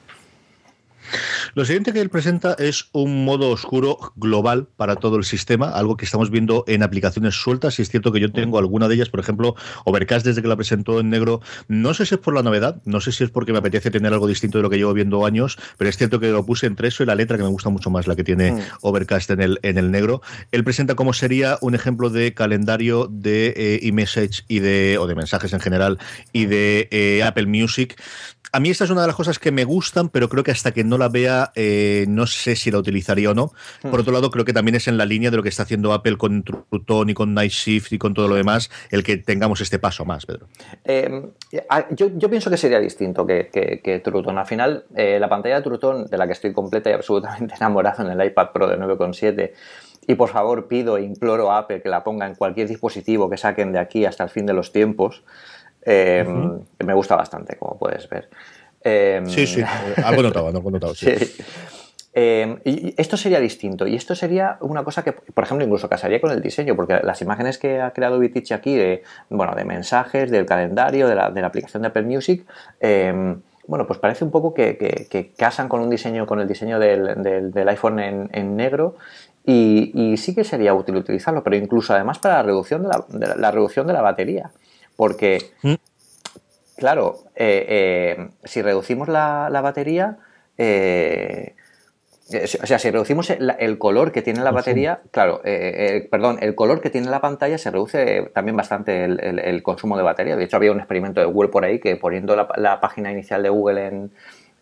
Lo siguiente que él presenta es un modo oscuro global para todo el sistema, algo que estamos viendo en aplicaciones sueltas. Y es cierto que yo tengo alguna de ellas, por ejemplo, Overcast desde que la presentó en negro. No sé si es por la novedad, no sé si es porque me apetece tener algo distinto de lo que llevo viendo años, pero es cierto que lo puse entre eso y la letra, que me gusta mucho más la que tiene mm. Overcast en el, en el negro. Él presenta cómo sería un ejemplo de calendario de eh, e-message y de, o de mensajes en general y de eh, Apple Music a mí esta es una de las cosas que me gustan, pero creo que hasta que no la vea, eh, no sé si la utilizaría o no. Hmm. Por otro lado, creo que también es en la línea de lo que está haciendo Apple con Truton y con Night Shift y con todo lo demás, el que tengamos este paso más, Pedro. Eh, yo, pienso que sería distinto que, que, Truton. Al final, eh, la pantalla de Truton, de la que estoy completa y absolutamente enamorado en el iPad Pro de 9,7, y por favor pido e imploro a Apple que la ponga en cualquier dispositivo que saquen de aquí hasta el fin de los tiempos. Em, me gusta bastante, como puedes ver. Em, sí, sí, algo notado, algo notado, sí. Em, y esto sería distinto. Y esto sería una cosa que, por ejemplo, incluso casaría con el diseño, porque las imágenes que ha creado Vitich aquí de, bueno, de mensajes, del calendario, de la, aplicación de Apple Music, bueno, pues parece un poco que, casan con un diseño, con el diseño del, iPhone en, negro. Y, sí que sería útil utilizarlo, pero incluso además para la reducción de la, la reducción de la batería. Porque, mm. Claro, eh, eh, si reducimos la, batería, eh, o sea, si reducimos el, color que tiene la batería, claro, perdón, el color que tiene la pantalla se reduce también bastante el, consumo de batería. De hecho, había un experimento de Google por ahí que poniendo la, página inicial de Google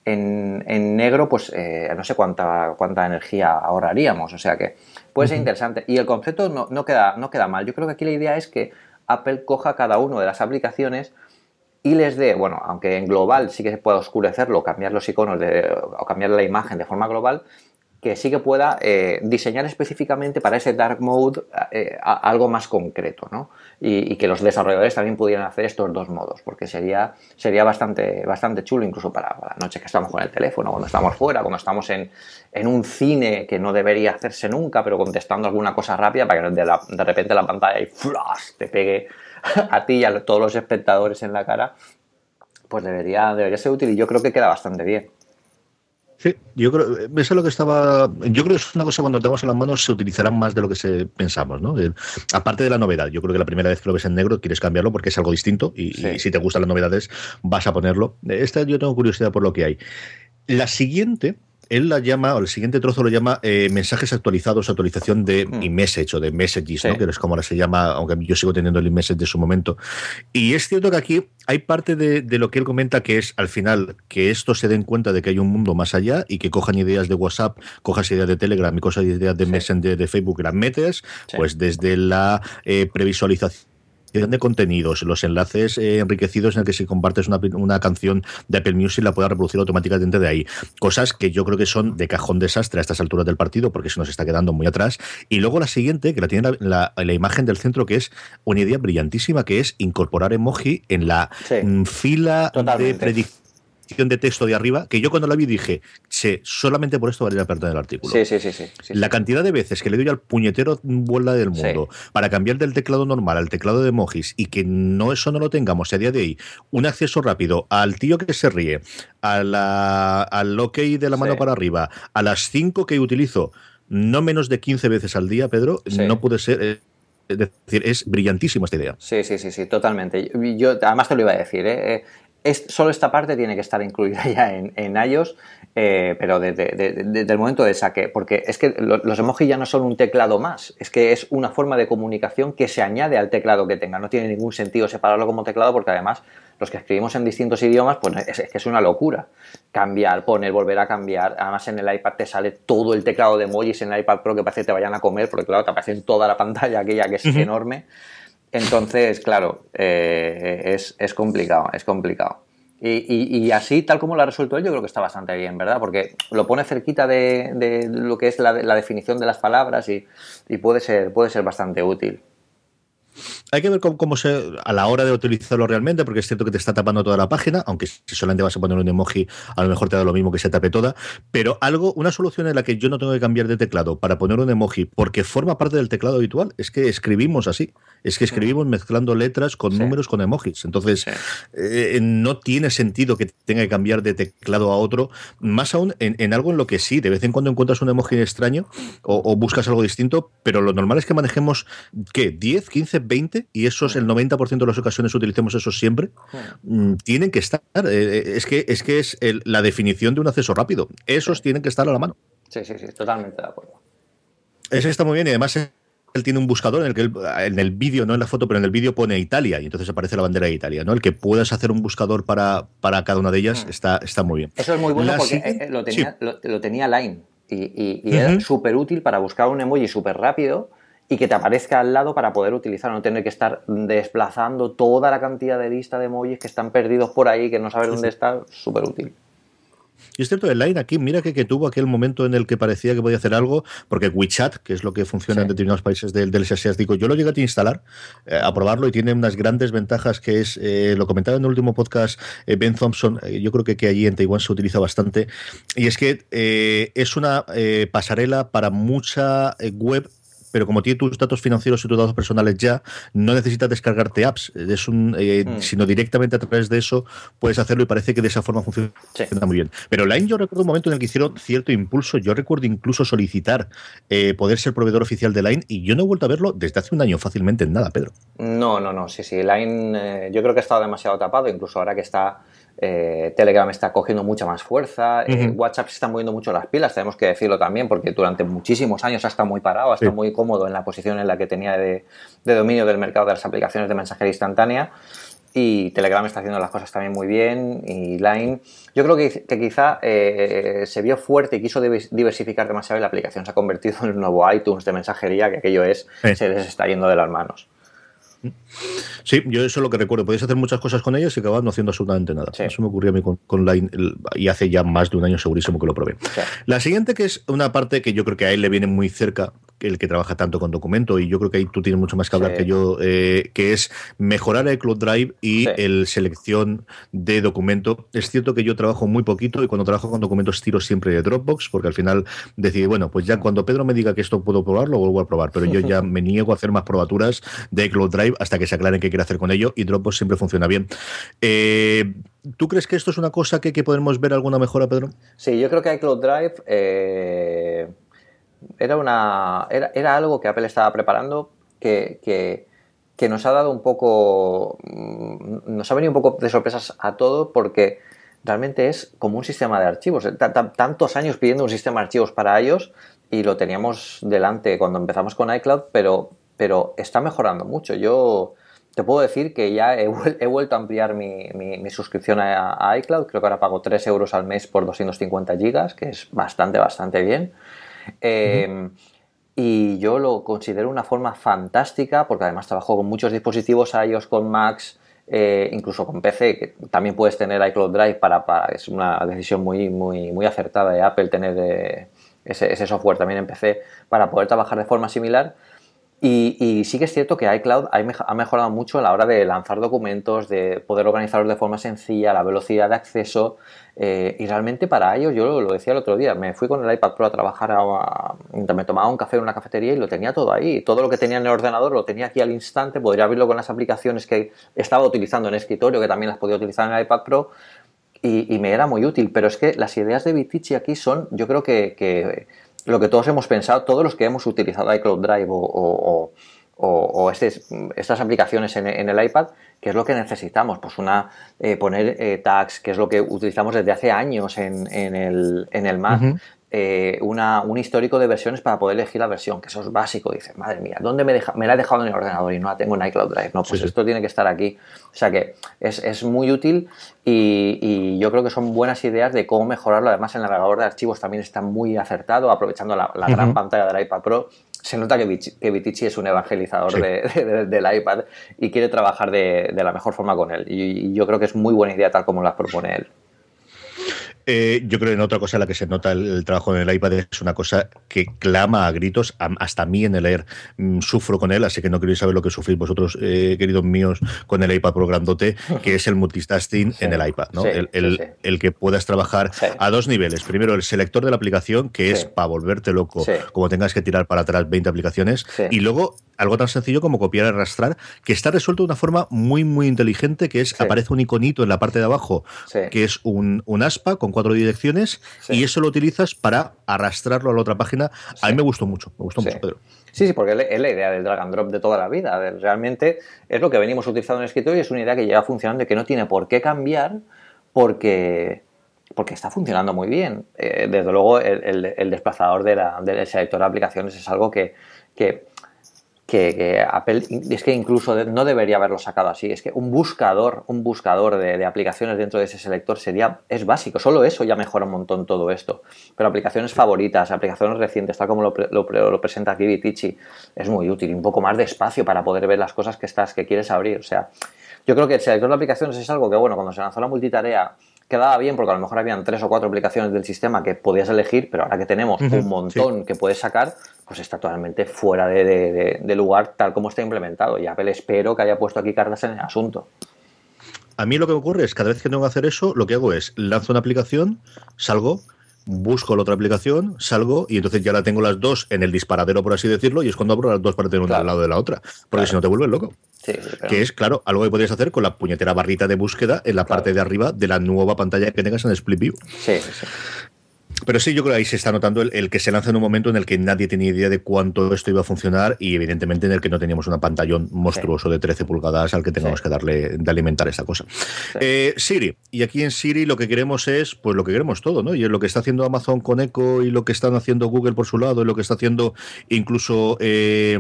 en, negro, pues no sé cuánta, cuánta energía ahorraríamos. O sea que puede ser interesante. Y el concepto no, no, queda, no queda mal. Yo creo que aquí la idea es que Apple coja cada una de las aplicaciones y les dé, bueno, aunque en global sí que se pueda oscurecerlo, cambiar los iconos o cambiar la imagen de forma global, que sí que pueda eh, diseñar específicamente para ese dark mode eh, algo más concreto, ¿no? Y, que los desarrolladores también pudieran hacer estos dos modos, porque sería, sería bastante, bastante chulo incluso para, la noche que estamos con el teléfono, cuando estamos fuera, cuando estamos en, un cine que no debería hacerse nunca, pero contestando alguna cosa rápida para que de, de repente la pantalla y flash te pegue a ti y a todos los espectadores en la cara, pues debería, debería ser útil y yo creo que queda bastante bien. Sí, yo creo, eso es lo que estaba. Yo creo que es una cosa cuando tenemos en las manos se utilizará más de lo que se pensamos, ¿no? aparte de la novedad, yo creo que la primera vez que lo ves en negro quieres cambiarlo porque es algo distinto y, si te gustan las novedades vas a ponerlo. Esta yo tengo curiosidad por lo que hay. La siguiente, él la llama, o el siguiente trozo lo llama eh, mensajes actualizados, actualización de hmm. iMessage o de Messages, ¿no? que es como ahora se llama, aunque yo sigo teniendo el iMessage de su momento. Y es cierto que aquí hay parte de, de, lo que él comenta que es al final que esto se den cuenta de que hay un mundo más allá y que cojan ideas de WhatsApp, cojas ideas de Telegram y cosas ideas de Messenger de Facebook las metes, pues desde la eh, previsualización de contenidos, los enlaces eh, enriquecidos en el que si compartes una, una, canción de Apple Music la pueda reproducir automáticamente de ahí. Cosas que yo creo que son de cajón desastre a estas alturas del partido porque se nos está quedando muy atrás. Y luego la siguiente, que la tiene la, la, imagen del centro, que es una idea brillantísima, que es incorporar emoji en la mm, fila de predicción de texto de arriba, que yo cuando la vi dije, che, solamente por esto valdría la pena el artículo. Sí, sí, sí, sí, La cantidad de veces que le doy al puñetero vuelta del mundo para cambiar del teclado normal al teclado de emojis y que no eso no lo tengamos a día de hoy, un acceso rápido al tío que se ríe, a la, al ok de la mano para arriba, a las cinco que utilizo no menos de 15 veces al día, Pedro, no puede ser... Eh, es decir, es brillantísima esta idea. Sí, sí, sí, sí, totalmente. Yo además te lo iba a decir, ¿eh? Eh solo esta parte tiene que estar incluida ya en, en iOS, eh, pero desde, el momento de saque, porque es que los emojis ya no son un teclado más, es que es una forma de comunicación que se añade al teclado que tenga. No tiene ningún sentido separarlo como teclado porque además los que escribimos en distintos idiomas, pues es, que es una locura. Cambiar, poner, volver a cambiar. Además en el iPad te sale todo el teclado de emojis en el iPad Pro que parece que te vayan a comer, porque claro, te aparece en toda la pantalla aquella que es enorme. Entonces, claro, eh, es, es, complicado, es complicado. Y, y, así, tal como lo ha resuelto él, yo creo que está bastante bien, ¿verdad? Porque lo pone cerquita de, de lo que es la, la, definición de las palabras y, y, puede, ser, puede ser bastante útil. Hay que ver cómo, se a la hora de utilizarlo realmente, porque es cierto que te está tapando toda la página, aunque si solamente vas a poner un emoji, a lo mejor te da lo mismo que se tape toda. Pero algo, una solución en la que yo no tengo que cambiar de teclado para poner un emoji, porque forma parte del teclado habitual, es que escribimos así. Es que escribimos mezclando letras con números con emojis. Entonces, eh, no tiene sentido que tenga que cambiar de teclado a otro, más aún en, algo en lo que sí, de vez en cuando encuentras un emoji extraño o, o buscas algo distinto, pero lo normal es que manejemos, ¿qué? ¿10, 15, 20? y esos, el 90% de las ocasiones utilicemos eso siempre, mm, tienen que estar. Eh, eh, es que es, que es la definición de un acceso rápido. Esos tienen que estar a la mano. Sí, sí, sí, totalmente de acuerdo. Ese está muy bien y además él tiene un buscador en el que en el vídeo, no en la foto, pero en el vídeo pone Italia y entonces aparece la bandera de Italia, ¿no? El que puedas hacer un buscador para, para cada una de ellas mm. está, está muy bien. Eso es muy bueno porque eh, lo, tenía, lo, tenía Line y, y, era súper útil para buscar un emoji súper rápido y que te aparezca al lado para poder utilizar, no tener que estar desplazando toda la cantidad de lista de emojis que están perdidos por ahí, que no sabes dónde está, súper útil. Y es cierto, el Line aquí, mira que, que, tuvo aquel momento en el que parecía que podía hacer algo, porque WeChat, que es lo que funciona en determinados países del, del asiático, yo lo llegué a instalar, eh, a probarlo y tiene unas grandes ventajas que es, eh, lo comentaba en el último podcast eh, Ben Thompson, yo creo que, que, allí en Taiwán se utiliza bastante, y es que es una pasarela para mucha web pero como tiene tus datos financieros y tus datos personales ya, no necesitas descargarte apps, es un, eh, hmm. sino directamente a través de eso puedes hacerlo y parece que de esa forma funciona muy bien. Pero Line yo recuerdo un momento en el que hicieron cierto impulso, yo recuerdo incluso solicitar eh, poder ser proveedor oficial de Line y yo no he vuelto a verlo desde hace un año fácilmente en nada, Pedro. No, no, no, sí, sí, Line eh, yo creo que ha estado demasiado tapado, incluso ahora que está eh, Telegram está cogiendo mucha más fuerza, eh, WhatsApp se está moviendo mucho las pilas, tenemos que decirlo también, porque durante muchísimos años ha estado muy parado, ha estado muy cómodo en la posición en la que tenía de, dominio del mercado de las aplicaciones de mensajería instantánea. Y Telegram está haciendo las cosas también muy bien. Y Line, yo creo que, quizá eh, se vio fuerte y quiso diversificar demasiado y la aplicación se ha convertido en el nuevo iTunes de mensajería, que aquello es, se les está yendo de las manos. Sí, yo eso es lo que recuerdo. Podéis hacer muchas cosas con ellas y acabas no haciendo absolutamente nada. Eso me ocurrió a mí con, Line y hace ya más de un año segurísimo que lo probé. La siguiente, que es una parte que yo creo que a él le viene muy cerca, el que trabaja tanto con documento, y yo creo que ahí tú tienes mucho más que hablar que yo, eh, que es mejorar el Cloud Drive y el selección de documento. Es cierto que yo trabajo muy poquito y cuando trabajo con documentos tiro siempre de Dropbox, porque al final decidí, bueno, pues ya cuando Pedro me diga que esto puedo probarlo, vuelvo a probar, pero yo ya me niego a hacer más probaturas de Cloud Drive hasta que se aclaren qué quiere hacer con ello y Dropbox siempre funciona bien. Eh, ¿Tú crees que esto es una cosa que, que, podemos ver alguna mejora, Pedro? Sí, yo creo que iCloud Drive eh, era, una, era, algo que Apple estaba preparando que, que, nos ha dado un poco, mm, nos ha venido un poco de sorpresas a todo porque realmente es como un sistema de archivos. Tantos años pidiendo un sistema de archivos para ellos y lo teníamos delante cuando empezamos con iCloud, pero pero está mejorando mucho. Yo te puedo decir que ya he, vuelto a ampliar mi, suscripción a, iCloud. Creo que ahora pago 3 euros al mes por 250 gigas, que es bastante, bastante bien. Em, y yo lo considero una forma fantástica, porque además trabajo con muchos dispositivos iOS, con Macs, eh, incluso con PC, que también puedes tener iCloud Drive para, es una decisión muy, muy, muy acertada de Apple tener eh, ese, ese, software también en PC para poder trabajar de forma similar. Y, sí que es cierto que iCloud ha mejorado mucho a la hora de lanzar documentos, de poder organizarlos de forma sencilla, la velocidad de acceso. Eh, y realmente para ellos, yo lo, decía el otro día, me fui con el iPad Pro a trabajar, me tomaba un café en una cafetería y lo tenía todo ahí. Todo lo que tenía en el ordenador lo tenía aquí al instante, podría abrirlo con las aplicaciones que estaba utilizando en escritorio, que también las podía utilizar en el iPad Pro. Y, me era muy útil, pero es que las ideas de Vitici aquí son, yo creo que lo que todos hemos pensado, todos los que hemos utilizado iCloud Drive o, este estas aplicaciones en, el iPad, ¿qué es lo que necesitamos? Pues una eh, poner eh, tags, que es lo que utilizamos desde hace años en, el, en el Mac. Eh, una, un histórico de versiones para poder elegir la versión, que eso es básico. Dices, madre mía, ¿dónde me, deja, me la he dejado en el ordenador y no la tengo en iCloud Drive? No, pues esto tiene que estar aquí. O sea que es, muy útil y, yo creo que son buenas ideas de cómo mejorarlo. Además, el navegador de archivos también está muy acertado, aprovechando la, gran pantalla del iPad Pro. Se nota que, Vitici es un evangelizador del iPad y quiere trabajar de, la mejor forma con él. y yo creo que es muy buena idea tal como las propone él. Eh, yo creo que en otra cosa en la que se nota el, trabajo en el iPad es una cosa que clama a gritos, hasta a mí en el Air mm, sufro con él, así que no queréis saber lo que sufrís vosotros, eh, queridos míos, con el iPad Pro grandote, que es el multitasking en el iPad, ¿no? el, que puedas trabajar a dos niveles. Primero, el selector de la aplicación, que es para volverte loco, como tengas que tirar para atrás 20 aplicaciones, y luego algo tan sencillo como copiar y arrastrar, que está resuelto de una forma muy, muy inteligente, que es, aparece un iconito en la parte de abajo, que es un, un aspa con cuatro direcciones y eso lo utilizas para arrastrarlo a la otra página. A mí me gustó mucho, me gustó mucho, Pedro. Sí, sí, porque es la idea del drag and drop de toda la vida. Realmente es lo que venimos utilizando en el escritorio y es una idea que lleva funcionando y que no tiene por qué cambiar porque, porque está funcionando muy bien. Eh, desde luego, el, desplazador de del selector de aplicaciones es algo que, que que, Apple es que incluso no debería haberlo sacado así. Es que un buscador, un buscador de, aplicaciones dentro de ese selector sería es básico. Solo eso ya mejora un montón todo esto. Pero aplicaciones favoritas, aplicaciones recientes, tal como lo, lo, presenta aquí Vitici, es muy útil. Un poco más de espacio para poder ver las cosas que estás que quieres abrir. O sea, yo creo que el selector de aplicaciones es algo que bueno cuando se lanzó la multitarea quedaba bien porque a lo mejor habían tres o cuatro aplicaciones del sistema que podías elegir, pero ahora que tenemos un montón que puedes sacar, pues está totalmente fuera de, lugar tal como está implementado. Y Apple espero que haya puesto aquí cartas en el asunto. A mí lo que me ocurre es cada vez que tengo que hacer eso, lo que hago es lanzo una aplicación, salgo, busco la otra aplicación, salgo y entonces ya la tengo las dos en el disparadero, por así decirlo, y es cuando abro las dos para tener una al lado de la otra. Porque si no te vuelves loco. Que es, claro, algo que podrías hacer con la puñetera barrita de búsqueda en la parte de arriba de la nueva pantalla que tengas en Split View. Sí, sí. Pero sí, yo creo que ahí se está notando el, que se lanza en un momento en el que nadie tenía idea de cuánto esto iba a funcionar y evidentemente en el que no teníamos un pantallón monstruoso de 13 pulgadas al que tengamos que darle de alimentar esta cosa. Eh, Siri, y aquí en Siri lo que queremos es, pues lo que queremos todo, ¿no? Y es lo que está haciendo Amazon con Echo y lo que están haciendo Google por su lado y lo que está haciendo incluso eh,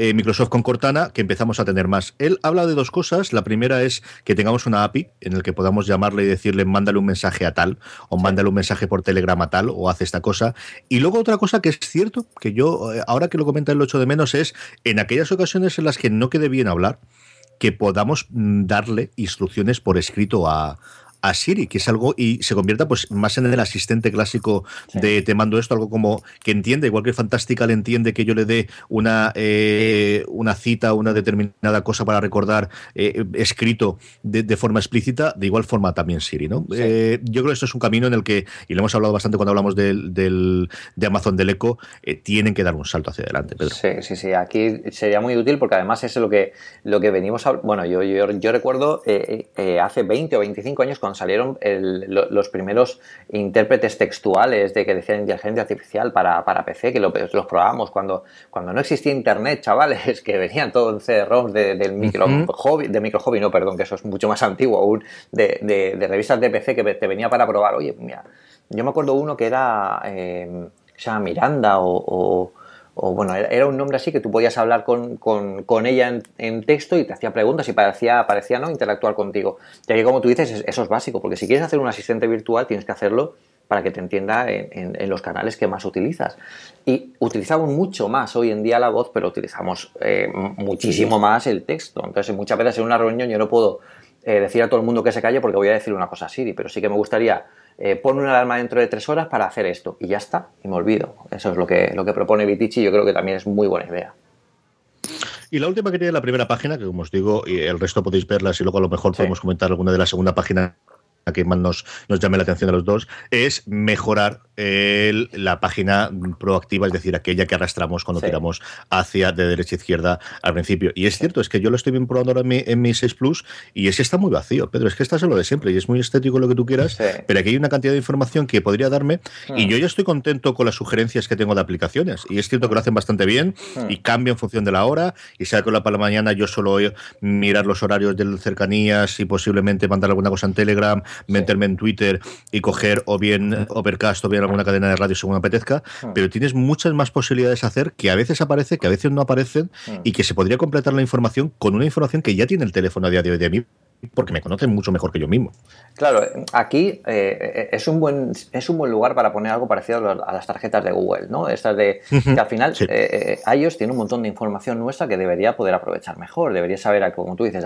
eh, Microsoft con Cortana, que empezamos a tener más. Él habla de dos cosas. La primera es que tengamos una API en el que podamos llamarle y decirle mándale un mensaje a tal, o mándale un mensaje por Telegram a tal, o hace esta cosa. Y luego otra cosa que es cierto, que yo, eh, ahora que lo comenta el 8 de menos, es en aquellas ocasiones en las que no quede bien hablar, que podamos mm, darle instrucciones por escrito a, a Siri, que es algo y se convierta pues más en el asistente clásico de te mando esto, algo como que entiende, igual que Fantástica le entiende que yo le dé una, eh, una cita, una determinada cosa para recordar eh, escrito de, forma explícita, de igual forma también Siri, ¿no? Eh, yo creo que esto es un camino en el que, y lo hemos hablado bastante cuando hablamos del, del de Amazon del Eco, tienen que dar un salto hacia adelante, Pedro. Sí, sí, sí, aquí sería muy útil porque además es lo que, lo que venimos a, bueno, yo, yo, yo recuerdo hace 20 o 25 años cuando salieron los primeros intérpretes textuales de que decían inteligencia artificial para, PC, que los probábamos cuando, cuando no existía internet, chavales, que venían todos en CD-ROMs del micro hobby, de micro hobby, no, perdón, que eso es mucho más antiguo aún, de, revistas de PC que te venía para probar. Oye, mira, yo me acuerdo uno que era, eh, Miranda o o bueno, era un nombre así que tú podías hablar con, ella en, texto y te hacía preguntas y parecía, parecía no interactuar contigo. Ya que como tú dices, eso es básico, porque si quieres hacer un asistente virtual tienes que hacerlo para que te entienda en, los canales que más utilizas. Y utilizamos mucho más hoy en día la voz, pero utilizamos eh, muchísimo más el texto. Entonces, muchas veces en una reunión yo no puedo eh, decir a todo el mundo que se calle porque voy a decir una cosa a Siri, pero sí que me gustaría eh, pon una alarma dentro de tres horas para hacer esto y ya está, y me olvido. Eso es lo que, lo que propone Vitici y yo creo que también es muy buena idea. Y la última que tiene la primera página, que como os digo, y el resto podéis verlas y luego a lo mejor podemos comentar alguna de la segunda página que más nos, nos llame la atención a los dos, es mejorar la página proactiva, es decir, aquella que arrastramos cuando tiramos hacia de derecha a izquierda al principio. Y es cierto, es que yo lo estoy bien probando ahora en mi, en mi 6 Plus y es que está muy vacío, Pedro, es que está solo de siempre y es muy estético lo que tú quieras, pero aquí hay una cantidad de información que podría darme y hmm. yo ya estoy contento con las sugerencias que tengo de aplicaciones. Y es cierto que lo hacen bastante bien hmm. y cambia en función de la hora y sea que la para la mañana yo solo mirar los horarios de cercanías y posiblemente mandar alguna cosa en Telegram, meterme en Twitter y coger o bien Overcast o bien alguna cadena de radio según apetezca, hmm. pero tienes muchas más posibilidades de hacer que a veces aparece, que a veces no aparecen hmm. y que se podría completar la información con una información que ya tiene el teléfono a día de hoy de mí porque me conocen mucho mejor que yo mismo. Claro, aquí eh, es, un buen, es un buen lugar para poner algo parecido a las tarjetas de Google, ¿no? Estas de que al final ellos eh, eh, tienen un montón de información nuestra que debería poder aprovechar mejor, debería saber, como tú dices,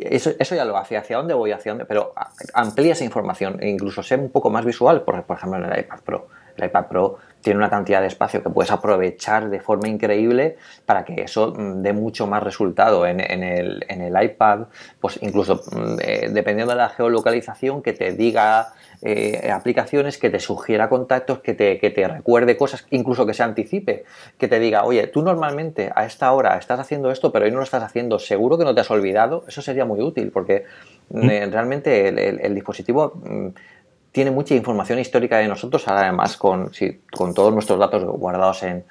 eso, eso ya lo hace, hacia dónde voy, hacia dónde, pero amplía esa información e incluso sea un poco más visual, por, por ejemplo en el iPad Pro. El iPad Pro tiene una cantidad de espacio que puedes aprovechar de forma increíble para que eso mm, dé mucho más resultado en, el, iPad, pues incluso mm, eh, dependiendo de la geolocalización, que te diga eh, aplicaciones, que te sugiera contactos, que te, que te recuerde cosas, incluso que se anticipe, que te diga, oye, tú normalmente a esta hora estás haciendo esto, pero hoy no lo estás haciendo, seguro que no te has olvidado, eso sería muy útil, porque mm, realmente el, dispositivo tiene mucha información histórica de nosotros, además con, con todos nuestros datos guardados en,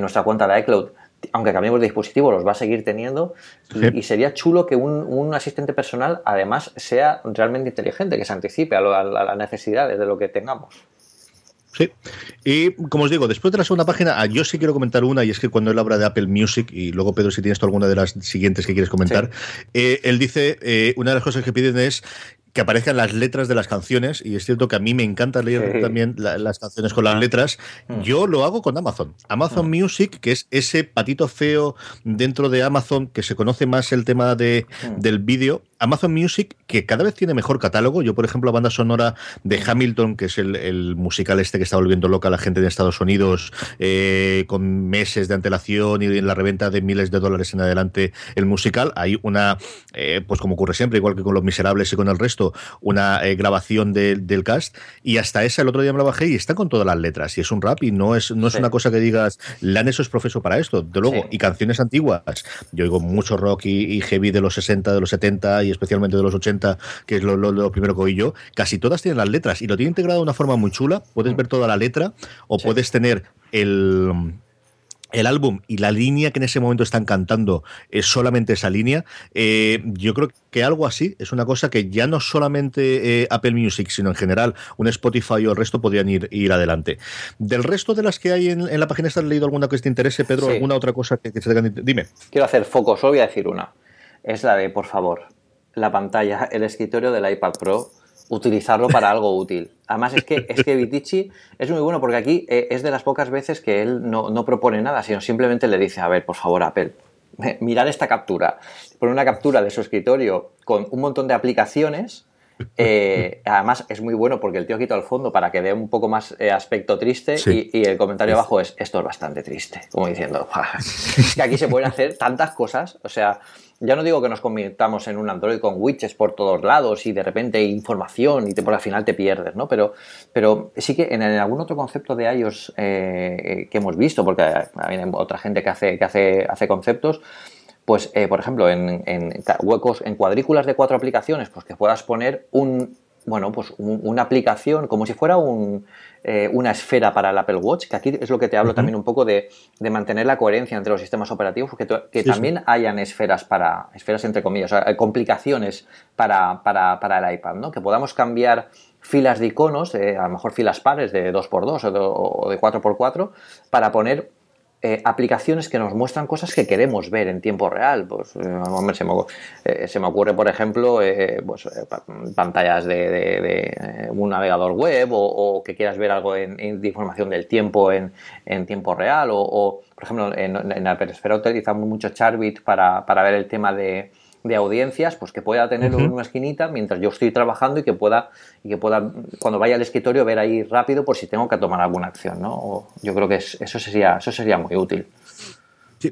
nuestra cuenta de iCloud, aunque cambiemos de dispositivo, los va a seguir teniendo. Y, sería chulo que un, asistente personal, además, sea realmente inteligente, que se anticipe a, las necesidades de lo que tengamos. Sí, y como os digo, después de la segunda página, ah, yo sí quiero comentar una, y es que cuando él habla de Apple Music, y luego Pedro, si tienes tú alguna de las siguientes que quieres comentar, eh, él dice, eh, una de las cosas que piden es que aparezcan las letras de las canciones, y es cierto que a mí me encanta leer también las canciones con las letras, mm. yo lo hago con Amazon. Amazon mm. Music, que es ese patito feo dentro de Amazon, que se conoce más el tema de, mm. del vídeo, Amazon Music, que cada vez tiene mejor catálogo. Yo, por ejemplo, la banda sonora de Hamilton, que es el, musical este que está volviendo loca a la gente de Estados Unidos, eh, con meses de antelación y en la reventa de miles de dólares en adelante el musical, hay una, eh, pues como ocurre siempre, igual que con Los Miserables y con el resto, una eh, grabación del cast. Y hasta esa el otro día me la bajé y está con todas las letras. Y es un rap y no es, no es una cosa que digas, eso es profeso para esto. De luego, y canciones antiguas. Yo oigo mucho rock y, heavy de los 60, de los 70 y especialmente de los 80, que es lo, primero que oí yo, casi todas tienen las letras y lo tiene integrado de una forma muy chula. Puedes mm. ver toda la letra o puedes tener el el álbum y la línea que en ese momento están cantando es solamente esa línea, eh, yo creo que algo así es una cosa que ya no solamente eh, Apple Music, sino en general un Spotify o el resto podrían ir, ir adelante. Del resto de las que hay en, la página, ¿has leído alguna que te interese, Pedro? ¿Alguna otra cosa que, que se tengan? Dime. Quiero hacer foco, solo voy a decir una. Es la de, por favor, la pantalla, el escritorio del iPad Pro, utilizarlo para algo útil. Además es que, es que Vitici es muy bueno porque aquí eh, es de las pocas veces que él no, propone nada, sino simplemente le dice, a ver, por favor, Apple, mirar esta captura. Pone una captura de su escritorio con un montón de aplicaciones. Eh, además es muy bueno porque el tío quita el fondo para que dé un poco más eh, aspecto triste y, el comentario abajo es esto es bastante triste, como diciendo, es que aquí se pueden hacer tantas cosas, o sea, ya no digo que nos convirtamos en un Android con widgets por todos lados y de repente información y te, por al final te pierdes, ¿no? Pero, pero sí que en, algún otro concepto de iOS eh, que hemos visto, porque hay otra gente que hace, que hace, hace conceptos, pues eh, por ejemplo en, en, huecos, en cuadrículas de cuatro aplicaciones, pues que puedas poner un, bueno, pues una aplicación como si fuera un, eh, una esfera para el Apple Watch, que aquí es lo que te hablo también un poco de, mantener la coherencia entre los sistemas operativos, que, que también hayan esferas para, esferas entre comillas, o sea, complicaciones para, para, el iPad, ¿no? Que podamos cambiar filas de iconos, a lo mejor filas pares de 2x2 o de, o de 4x4, para poner eh, aplicaciones que nos muestran cosas que queremos ver en tiempo real. Pues, eh, se, me, ocurre, por ejemplo, eh, pues, pantallas de, un navegador web o, que quieras ver algo en, información del tiempo en, tiempo real. O, por ejemplo, en, en Alperesfera utilizamos mucho Charbit para, para ver el tema de, de audiencias, pues que pueda tenerlo en una esquinita mientras yo estoy trabajando y que pueda, y que pueda, cuando vaya al escritorio, ver ahí rápido por si tengo que tomar alguna acción, ¿no? yo creo que eso sería, eso sería muy útil.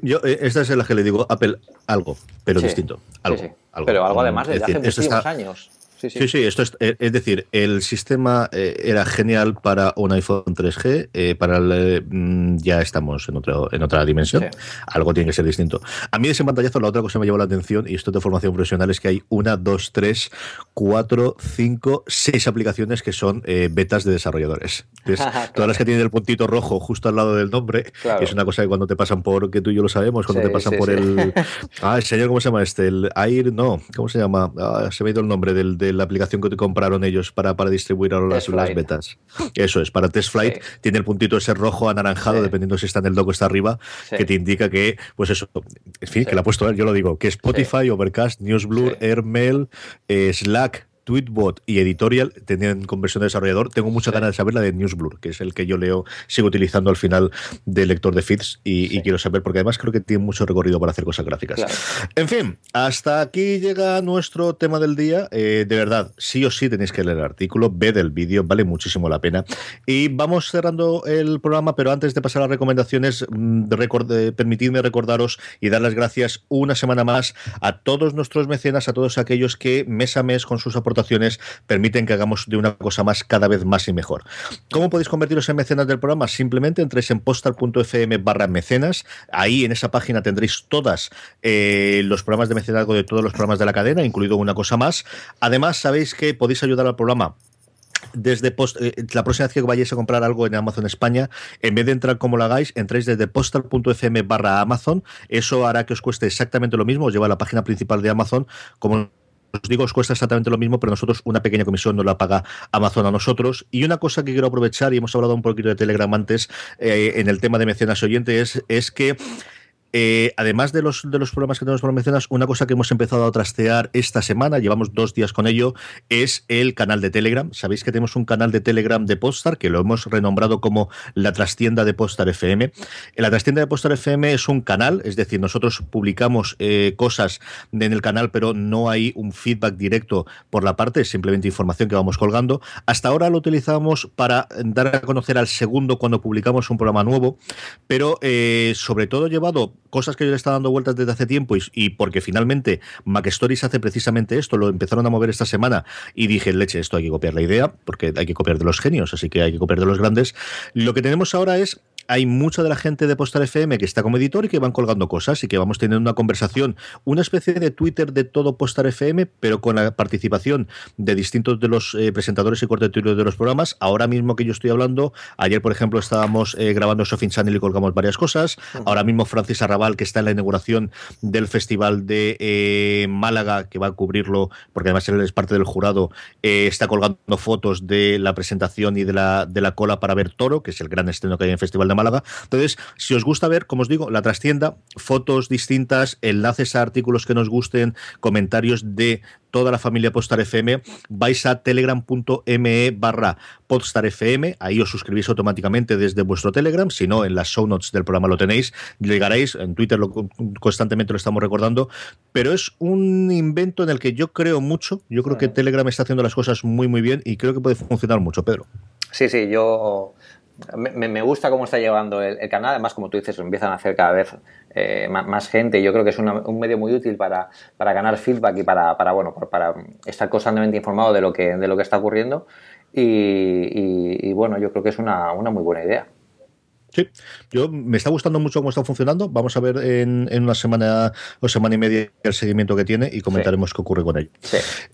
yo, eh, esta es la que le digo Apple algo, pero distinto. Algo, Pero algo además desde hace muchísimos años. Sí, sí, esto es, eh, es decir, el sistema eh, era genial para un iPhone 3G, eh, para el, mm, ya estamos en, otro, en otra dimensión, algo tiene que ser distinto. A mí de ese pantallazo la otra cosa que me llamó la atención, y esto de formación profesional, es que hay una, dos, tres, cuatro, cinco, seis aplicaciones que son betas de desarrolladores. Todas las que tienen el puntito rojo justo al lado del nombre, es una cosa que cuando te pasan por, que tú y yo lo sabemos, cuando te pasan por el... Ah, el señor, ¿cómo se llama este? El Air, no, ¿cómo se llama? Ah, se me ha ido el nombre del de la aplicación que te compraron ellos para, para distribuir ahora las, las, betas. Eso es, para Test Flight tiene el puntito ese rojo anaranjado, dependiendo si está en el dock o está arriba, que te indica que, pues eso, en fin, que lo ha puesto él, yo lo digo, que Spotify, Overcast, Newsblur, Airmail, eh, Slack, Tweetbot y Editorial tenían conversión de desarrollador. Tengo mucha ganas de saber la de Newsblur, que es el que yo leo, sigo utilizando al final del lector de feeds y, quiero saber, porque además creo que tiene mucho recorrido para hacer cosas gráficas. En fin, hasta aquí llega nuestro tema del día. Eh, de verdad, sí o sí tenéis que leer el artículo, ved el vídeo, vale muchísimo la pena. Y vamos cerrando el programa, pero antes de pasar a las recomendaciones, mm, eh, permitidme recordaros y dar las gracias una semana más a todos nuestros mecenas, a todos aquellos que mes a mes con sus aportaciones permiten que hagamos de una cosa más cada vez más y mejor. ¿Cómo podéis convertiros en mecenas del programa? Simplemente entréis en postal.fm barra mecenas. Ahí en esa página tendréis todas eh, los programas de mecenazgo de todos los programas de la cadena, incluido una cosa más. Además, sabéis que podéis ayudar al programa desde post, eh, la próxima vez que vayáis a comprar algo en Amazon España, en vez de entrar como lo hagáis, entréis desde postal.fm barra Amazon. Eso hará que os cueste exactamente lo mismo, os lleva a la página principal de Amazon, como os digo, os cuesta exactamente lo mismo, pero nosotros una pequeña comisión no la paga Amazon a nosotros. Y una cosa que quiero aprovechar, y hemos hablado un poquito de Telegram antes, eh, en el tema de mecenas oyentes, es que eh, además de los, de los programas que tenemos por mecenas, una cosa que hemos empezado a trastear esta semana, llevamos dos días con ello, es el canal de Telegram. Sabéis que tenemos un canal de Telegram de Postar, que lo hemos renombrado como la trastienda de Postar FM. La trastienda de Postar FM es un canal, es decir, nosotros publicamos eh, cosas en el canal, pero no hay un feedback directo por la parte, es simplemente información que vamos colgando. Hasta ahora lo utilizamos para dar a conocer al segundo cuando publicamos un programa nuevo, pero eh, sobre todo llevado cosas que yo le estaba dando vueltas desde hace tiempo y, porque finalmente MacStories hace precisamente esto, lo empezaron a mover esta semana y dije, leche, esto hay que copiar la idea, porque hay que copiar de los genios, así que hay que copiar de los grandes. Lo que tenemos ahora es hay mucha de la gente de Postal FM que está como editor y que van colgando cosas y que vamos teniendo una conversación, una especie de Twitter de todo Postal FM, pero con la participación de distintos de los eh, presentadores y corteturos de los programas. Ahora mismo que yo estoy hablando, ayer por ejemplo estábamos eh, grabando Shopping Channel y colgamos varias cosas. Ahora mismo Francis Arrabal, que está en la inauguración del Festival de eh, Málaga, que va a cubrirlo, porque además él es parte del jurado, está colgando fotos de la presentación y de la, de la cola para ver Toro, que es el gran estreno que hay en el Festival de Málaga. Entonces, si os gusta ver, como os digo, la trastienda, fotos distintas, enlaces a artículos que nos gusten, comentarios de toda la familia Podstar FM, vais a telegram.me barra Podstar FM, ahí os suscribís automáticamente desde vuestro Telegram, si no, en las show notes del programa lo tenéis, llegaréis, en Twitter lo, constantemente lo estamos recordando, pero es un invento en el que yo creo mucho, yo creo que Telegram está haciendo las cosas muy muy bien y creo que puede funcionar mucho, Pedro. Sí, sí, yo me, gusta cómo está llevando el, canal. Además, como tú dices, empiezan a hacer cada vez eh, más, gente. Yo creo que es un medio muy útil para, ganar feedback y para, bueno, para estar constantemente informado de lo que, de lo que está ocurriendo. Y, bueno, yo creo que es una muy buena idea. Sí, yo me está gustando mucho cómo está funcionando. Vamos a ver en, una semana o semana y media el seguimiento que tiene y comentaremos qué ocurre con ello.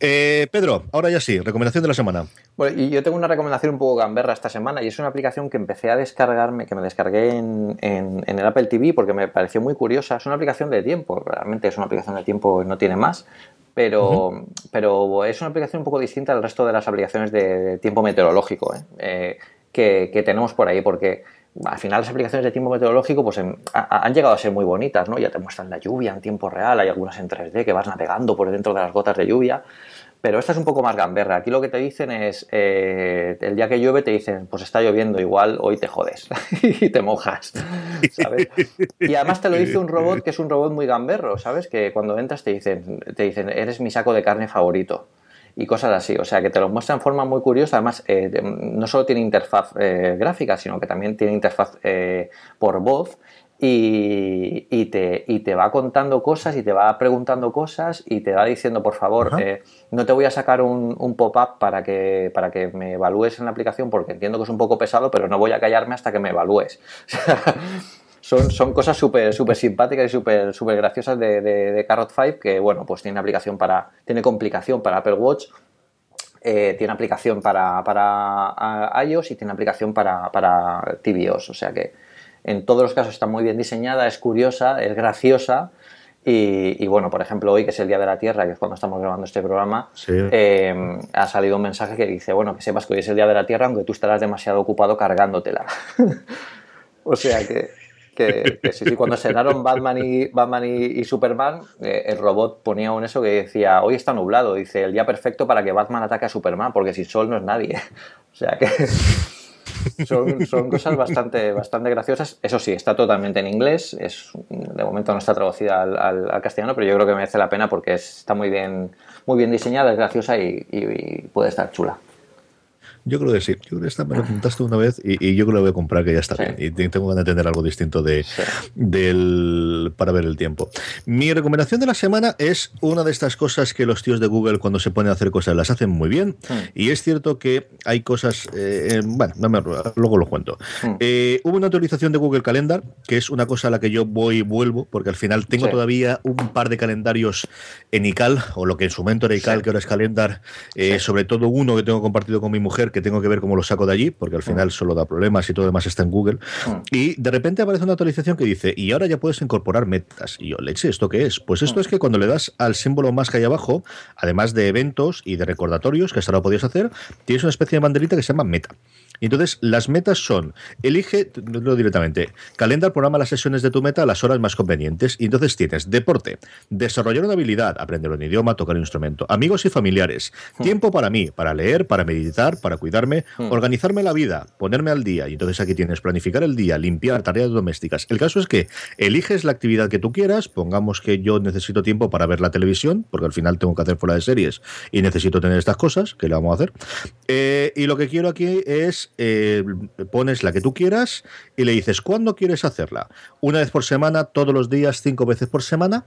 Eh, Pedro, ahora ya sí, recomendación de la semana. Bueno, y yo tengo una recomendación un poco gamberra esta semana y es una aplicación que empecé a descargarme, que me descargué en, el Apple TV porque me pareció muy curiosa. Es una aplicación de tiempo, realmente es una aplicación de tiempo y no tiene más. Pero, pero es una aplicación un poco distinta al resto de las aplicaciones de tiempo meteorológico ¿eh? Eh, que, que tenemos por ahí, porque al final las aplicaciones de tiempo meteorológico pues han llegado a ser muy bonitas, ¿no? Ya te muestran la lluvia en tiempo real, hay algunas en 3D que vas navegando por dentro de las gotas de lluvia, pero esta es un poco más gamberra. Aquí lo que te dicen es, eh, el día que llueve te dicen, pues está lloviendo, igual hoy te jodes y te mojas, ¿sabes? Y además te lo dice un robot que es un robot muy gamberro, ¿sabes? Que cuando entras te dicen, te dicen, eres mi saco de carne favorito y cosas así. O sea, que te lo muestra en forma muy curiosa. Además, eh, no solo tiene interfaz eh, gráfica, sino que también tiene interfaz eh, por voz. Y, y, te, y, te, va contando cosas y te va preguntando cosas y te va diciendo, por favor, no te voy a sacar un, un pop-up para que, para que me evalúes en la aplicación porque entiendo que es un poco pesado, pero no voy a callarme hasta que me evalúes. son, son cosas súper super simpáticas y súper super graciosas de, de, Carrot 5 que, bueno, pues tiene aplicación para, tiene complicación para Apple Watch, eh, tiene aplicación para, para iOS y tiene aplicación para, para tvOS, o sea que en todos los casos está muy bien diseñada, es curiosa, es graciosa Y, bueno, por ejemplo, hoy que es el Día de la Tierra, que es cuando estamos grabando este programa, eh, ha salido un mensaje que dice, bueno, que sepas que hoy es el Día de la Tierra, aunque tú estarás demasiado ocupado cargándotela. o sea que, que, cuando se Batman y, Batman y, Superman, eh, el robot ponía un eso que decía, hoy está nublado, dice, el día perfecto para que Batman ataque a Superman, porque sin sol no es nadie. o sea que... Son, cosas bastante, bastante graciosas. Eso sí, está totalmente en inglés. Es, de momento no está traducida al, castellano, pero yo creo que merece la pena porque está muy bien, muy bien diseñada, es graciosa y puede estar chula. Yo creo que sí. Yo creo que esta me lo preguntaste una vez y, yo creo que lo voy a comprar, que ya está bien. Y tengo que entender algo distinto de, del, para ver el tiempo. Mi recomendación de la semana es una de estas cosas que los tíos de Google, cuando se ponen a hacer cosas, las hacen muy bien. Y es cierto que hay cosas. Eh, bueno, luego lo cuento. Eh, hubo una actualización de Google Calendar, que es una cosa a la que yo voy y vuelvo, porque al final tengo todavía un par de calendarios en ICAL, o lo que en su momento era ICAL, que ahora es Calendar, eh, sobre todo uno que tengo compartido con mi mujer que tengo que ver cómo lo saco de allí, porque al final mm. solo da problemas y todo demás está en Google. Mm. Y de repente aparece una actualización que dice, y ahora ya puedes incorporar metas. Y yo, leche, ¿esto qué es? Pues esto mm. es que cuando le das al símbolo más que hay abajo, además de eventos y de recordatorios, que hasta ahora podías hacer, tienes una especie de banderita que se llama meta. Y entonces las metas son, elige, lo directamente, calendar, programa las sesiones de tu meta a las horas más convenientes. Y entonces tienes deporte, desarrollar una habilidad, aprender un idioma, tocar un instrumento, amigos y familiares, tiempo para mí, para leer, para meditar, para cuidarme, organizarme la vida, ponerme al día. Y entonces aquí tienes planificar el día, limpiar, tareas domésticas. El caso es que eliges la actividad que tú quieras, pongamos que yo necesito tiempo para ver la televisión, porque al final tengo que hacer fuera de series y necesito tener estas cosas, que le vamos a hacer. Eh, y lo que quiero aquí es eh, pones la que tú quieras y le dices, ¿cuándo quieres hacerla? Una vez por semana, todos los días, cinco veces por semana.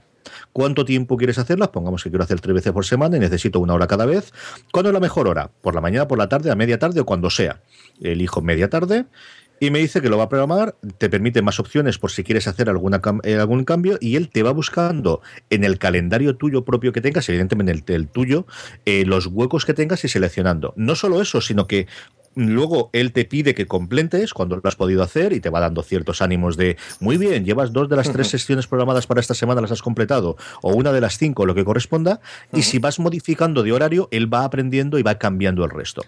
¿Cuánto tiempo quieres hacerla? Pongamos que quiero hacer tres veces por semana y necesito una hora cada vez. ¿Cuándo es la mejor hora? ¿Por la mañana, por la tarde, a media tarde o cuando sea? Elijo media tarde y me dice que lo va a programar, te permite más opciones por si quieres hacer alguna, eh, algún cambio y él te va buscando en el calendario tuyo propio que tengas, evidentemente en el, el tuyo, eh, los huecos que tengas y seleccionando. No solo eso, sino que Luego él te pide que complentes cuando lo has podido hacer y te va dando ciertos ánimos de muy bien, llevas dos de las tres sesiones programadas para esta semana, las has completado, o una de las cinco, lo que corresponda, y si vas modificando de horario, él va aprendiendo y va cambiando el resto.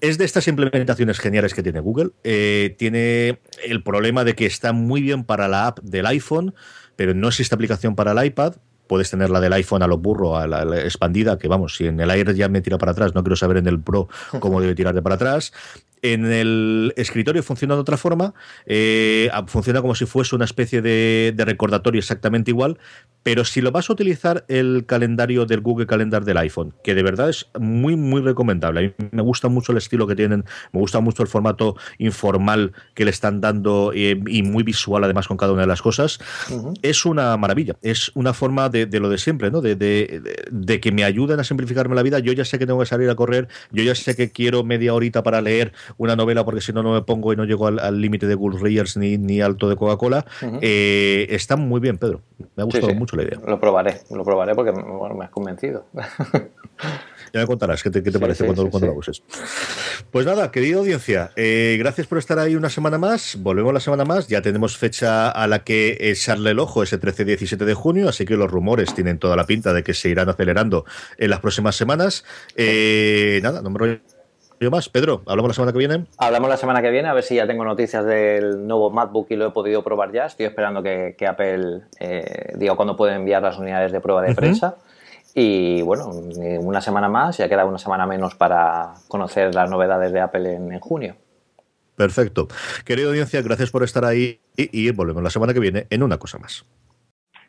Es de estas implementaciones geniales que tiene Google. Eh, tiene el problema de que está muy bien para la app del iPhone, pero no existe aplicación para el iPad puedes tener la del iPhone a los burros, a la, expandida, que vamos, si en el Air ya me tira para atrás, no quiero saber en el Pro cómo debe tirarte para atrás. En el escritorio funciona de otra forma, eh, funciona como si fuese una especie de, recordatorio exactamente igual, pero si lo vas a utilizar el calendario del Google Calendar del iPhone, que de verdad es muy, muy recomendable. A mí me gusta mucho el estilo que tienen, me gusta mucho el formato informal que le están dando eh, y muy visual además con cada una de las cosas, es una maravilla. Es una forma de, lo de siempre, ¿no? De, de, que me ayuden a simplificarme la vida. Yo ya sé que tengo que salir a correr, yo ya sé que quiero media horita para leer una novela porque si no, no me pongo y no llego al límite de Gould Readers ni, ni alto de Coca-Cola. Eh, está muy bien, Pedro. Me ha gustado mucho la idea. Lo probaré, lo probaré porque me has convencido. Ya me contarás qué te, parece cuando, lo uses. Pues nada, querida audiencia, eh, gracias por estar ahí una semana más. Volvemos la semana más. Ya tenemos fecha a la que echarle el ojo, ese 13-17 de junio, así que los rumores tienen toda la pinta de que se irán acelerando en las próximas semanas. Eh, nada, no me rollo más. Pedro, ¿hablamos la semana que viene? Hablamos la semana que viene, a ver si ya tengo noticias del nuevo MacBook y lo he podido probar ya. Estoy esperando que, Apple eh, diga cuándo puede enviar las unidades de prueba de prensa. Y bueno, una semana más, ya queda una semana menos para conocer las novedades de Apple en, junio. Perfecto. Querida audiencia, gracias por estar ahí y, y volvemos la semana que viene en una cosa más.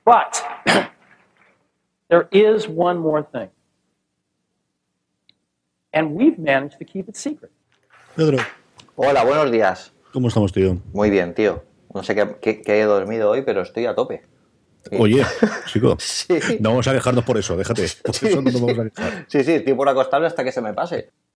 But there is one more thing. And we've managed to keep it secret. Pedro. Hola, buenos días. ¿Cómo estamos, tío? Muy bien, tío. No sé qué, he dormido hoy, pero estoy a tope. Oye, chico, no vamos a dejarnos por eso, déjate. Por sí, eso no nos vamos a dejar. Sí, sí, estoy por acostarme hasta que se me pase.